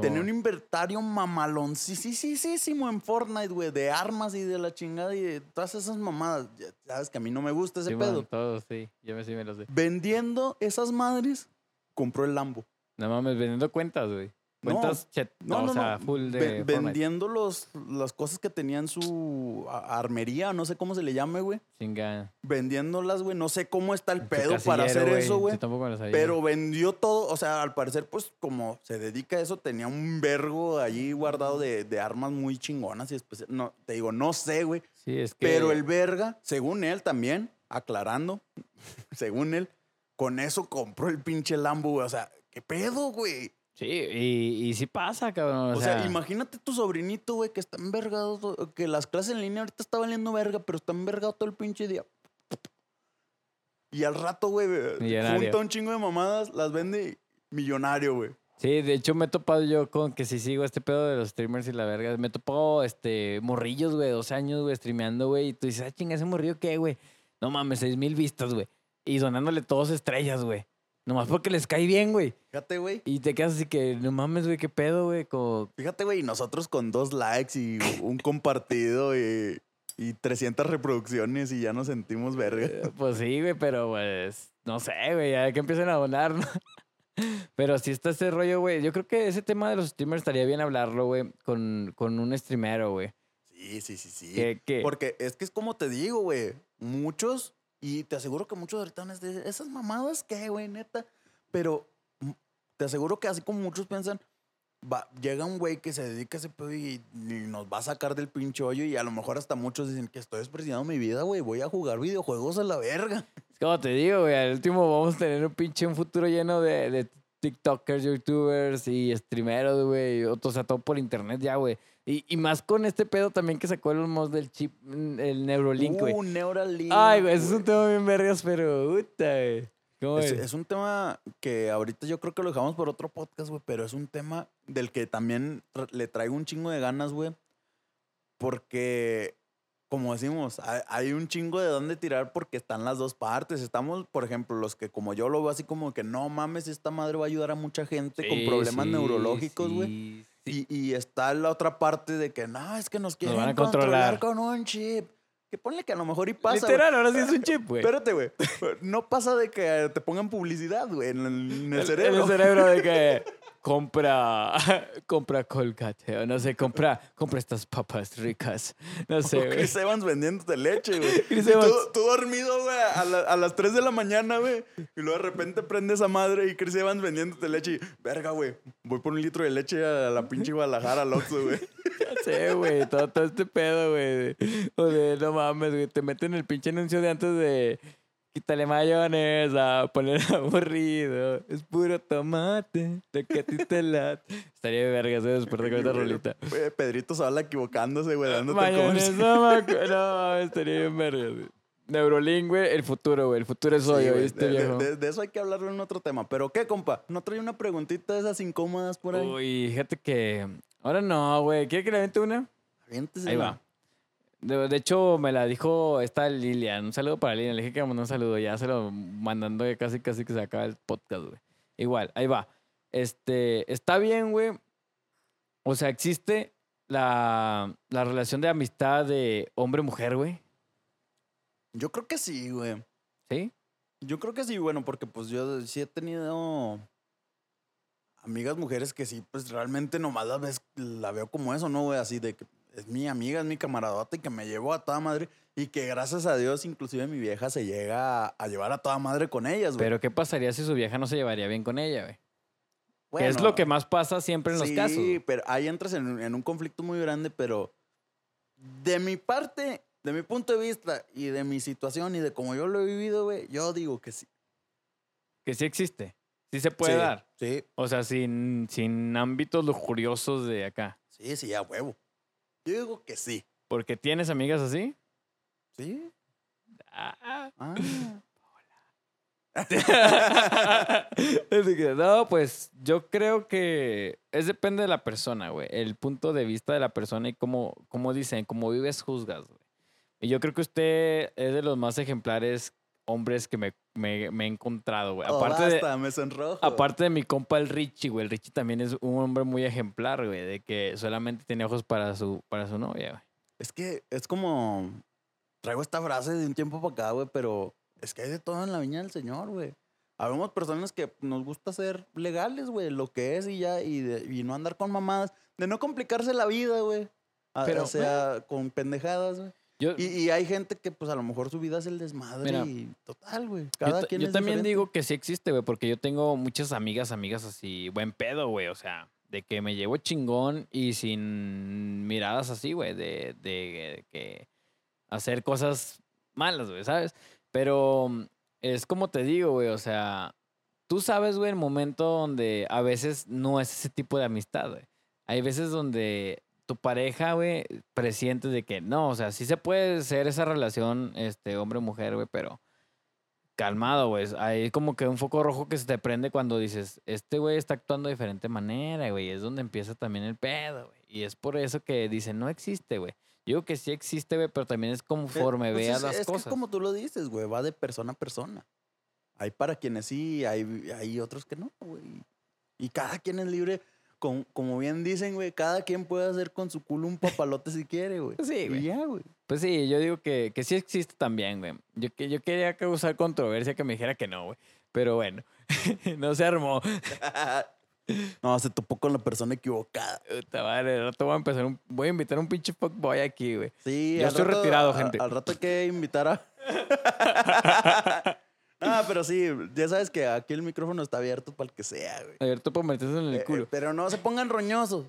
Tenía un inventario mamalón, sí, sí, sí, sí, sí, en Fortnite, güey, de armas y de la chingada y de todas esas mamadas. Ya sabes que a mí no me gusta ese Sí, pedo. man, todos, sí. Yo me, sí me lo sé. Vendiendo esas madres, compró el Lambo. No mames, vendiendo cuentas, güey. No, Cuentas chet, No, o sea, full de Ve- vendiendo los, las cosas que tenía en su armería, no sé cómo se le llame, güey. Chinga. Vendiéndolas, güey. No sé cómo está el pedo para hacer eso, güey. Tampoco me lo sabía. Pero vendió todo, o sea, al parecer, pues como se dedica a eso, tenía un vergo allí guardado de, de armas muy chingonas y especial. No, te digo, no sé, güey. Sí, es que. Pero el verga, según él también, aclarando, según él, con eso compró el pinche Lambo, güey. O sea, ¿qué pedo, güey? Sí, y, y sí pasa, cabrón. O, sea, imagínate tu sobrinito, güey, que está envergado, que las clases en línea ahorita está valiendo verga, pero está envergado todo el pinche día. Y al rato, güey, junta un chingo de mamadas, las vende millonario, güey. Sí, de hecho me he topado yo con que si sigo este pedo de los streamers y la verga. Me he topado este, morrillos, güey, 12 años, güey, streameando, güey. Y tú dices, ah, chinga, ese morrillo, ¿qué, güey? No mames, 6 mil vistas, güey. Y donándole todos estrellas, güey. Nomás porque les cae bien, güey. Fíjate, güey. Y te quedas así que, no mames, güey, qué pedo, güey. Como, Fíjate, güey, y nosotros con dos likes y un compartido y, y 300 reproducciones y ya nos sentimos verga. eh, pues sí, güey, pero pues, no sé, güey, ya que empiecen a donar, ¿no? Pero sí está ese rollo, güey. Yo creo que ese tema de los streamers estaría bien hablarlo, güey, con, con un streamero, güey. Sí, sí, sí, sí. Que, que, Porque es que es como te digo, güey. Muchos, y te aseguro que muchos ahorita van a decir, esas mamadas, ¿qué, güey, neta? Pero mm, te aseguro que así como muchos piensan, va, llega un güey que se dedica a ese pedo y, y nos va a sacar del pinche hoyo y a lo mejor hasta muchos dicen que estoy despreciando mi vida, güey. Voy a jugar videojuegos a la verga. Es como te digo, güey, al último vamos a tener un pinche un futuro lleno de, de TikTokers, YouTubers y streameros, güey. O sea, todo por internet ya, güey. Y, y más con este pedo también que sacó el mod del chip, mm, el Neurolink, güey. Uh, Neuralink. Ay, güey, ese es un tema bien vergas, pero puta, güey. ¿Cómo Es, un tema que ahorita yo creo que lo dejamos por otro podcast, güey, pero es un tema del que también le traigo un chingo de ganas, güey, porque, como decimos, hay, hay un chingo de dónde tirar porque están las dos partes. Estamos, por ejemplo, los que como yo lo veo así como que no mames, esta madre va a ayudar a mucha gente con problemas sí, neurológicos, güey. sí. Y, y está la otra parte de que no, es que nos quieren van a controlar. controlar. con un chip. Que ponle que a lo mejor y pasa. Literal, ahora sí es un chip, güey. Espérate, güey. No pasa de que te pongan publicidad, güey, en el, el En cerebro. el cerebro de que compra, compra Colgate, o no sé, compra, compra estas papas ricas. No sé, güey. Chris Evans vendiéndote leche, güey. Chris tú, Evans. tú dormido, güey, a, la- a las 3 de la mañana, güey. Y luego de repente prende esa madre y Chris Evans vendiéndote leche. Y, verga, güey, voy por un litro de leche a la pinche Guadalajara, al Oxxo, güey. Ya sé, güey, todo, todo este pedo, güey. O de, no mames, güey, te meten el pinche anuncio de antes de quítale mayonesa, poner aburrido, es puro tomate, lo que a ti te late. Estaría de vergas, ¿eh? después de con esta rolita. Güey, Pedrito Zavala equivocándose, güey, dándote Mayonesa, maco- no estaría bien vergas, güey. Neurolink, güey, el futuro, güey, el futuro es hoy, Sí, güey, ¿oíste, de, de- viejo? de- de eso hay que hablarlo en otro tema. Pero, ¿qué, compa? ¿No trae una preguntita de esas incómodas por ahí? Uy, fíjate que... Ahora no, güey. ¿Quiere que le aviente una? Aviéntesela. Ahí va. De, de hecho, me la dijo esta Lilian. Un saludo para Lilian. Le dije que mandó un saludo. Ya se lo mandando casi casi que se acaba el podcast, güey. Igual, ahí va. este, está bien, güey. O sea, existe la, la relación de amistad de hombre-mujer, güey. Yo creo que sí, güey. ¿Sí? Yo creo que sí, bueno, porque pues yo sí he tenido amigas mujeres que sí, pues realmente nomás la, ves, la veo como eso, ¿no, güey? Así de que es mi amiga, es mi camaradota y que me llevo a toda madre y que gracias a Dios inclusive mi vieja se llega a, a llevar a toda madre con ellas, güey. Pero ¿qué pasaría si su vieja no se llevaría bien con ella, güey? que es lo que más pasa siempre en los sí, casos. güey. pero ahí entras en, en un conflicto muy grande, pero de mi parte, de mi punto de vista y de mi situación y de cómo yo lo he vivido, güey, yo digo que sí. Que sí existe. Sí se puede Sí, dar. Sí, O sea, sin, sin ámbitos lujuriosos de acá. sí, sí, a huevo. Yo digo que sí. Porque tienes amigas así. Sí. Ah. Ah. Que, no, pues yo creo que es depende de la persona, güey. El punto de vista de la persona y cómo, cómo dicen, cómo vives, juzgas, güey. Y yo creo que usted es de los más ejemplares hombres que me, me- me he encontrado, güey. Oh, Aparte de, me sonrojo. Aparte de mi compa el Richie, güey. El Richie también es un hombre muy ejemplar, güey. De que solamente tiene ojos para su, para su novia, güey. Es que es como. Traigo esta frase de un tiempo para acá, güey, pero es que hay de todo en la viña del Señor, güey. Habemos personas que nos gusta ser legales, güey, lo que es y ya, y, de- y no andar con mamadas, de no complicarse la vida, güey. A- Pero, o sea, con pendejadas, güey. Yo, Y, y hay gente que, pues, a lo mejor su vida es el desmadre Mira, y total, güey. yo Cada ta- quien yo es también diferente. digo que sí existe, güey, porque yo tengo muchas amigas, amigas así, buen pedo, güey. O sea, de que me llevo chingón y sin miradas así, güey, de, de que hacer cosas malas, güey, ¿sabes? Pero mm, es como te digo, güey, o sea, tú sabes, güey, el momento donde a veces no es ese tipo de amistad, güey. Hay veces donde tu pareja, güey, presiente de que no, o sea, sí se puede ser esa relación, este, hombre-mujer, güey, pero calmado, güey. Hay como que un foco rojo que se te prende cuando dices, este güey está actuando de diferente manera, güey. Es donde empieza también el pedo, güey. Y es por eso que dicen, no existe, güey. Yo digo que sí existe, güey, pero también es Eh, conforme pues veas es, las es que cosas. es como tú lo dices, güey, va de persona a persona. Hay para quienes sí, hay, hay otros que no, güey. Y cada quien es libre, con- como bien dicen, güey, cada quien puede hacer con su culo un papalote si quiere, güey. Sí, güey. ya, güey. Pues sí, yo digo que, que sí existe también, güey. Yo, que- yo quería causar controversia que me dijera que no, güey. Pero bueno, no se armó. no, se topó con la persona equivocada. Puta madre, al rato voy a empezar un... Voy a invitar a un pinche fuckboy aquí, güey. Sí, Yo estoy retirado, a- gente. Al rato hay que invitar a. Ah, pero sí, ya sabes que aquí el micrófono está abierto para el que sea, güey. A ver, tú para meterse en el Eh, eh, culo. pero no se pongan roñosos.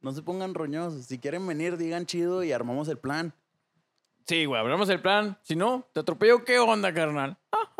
No se pongan roñosos. Si quieren venir, digan chido y armamos el plan. Sí, güey, hablamos del plan. Si no, te atropello, ¿qué onda, carnal? Ah,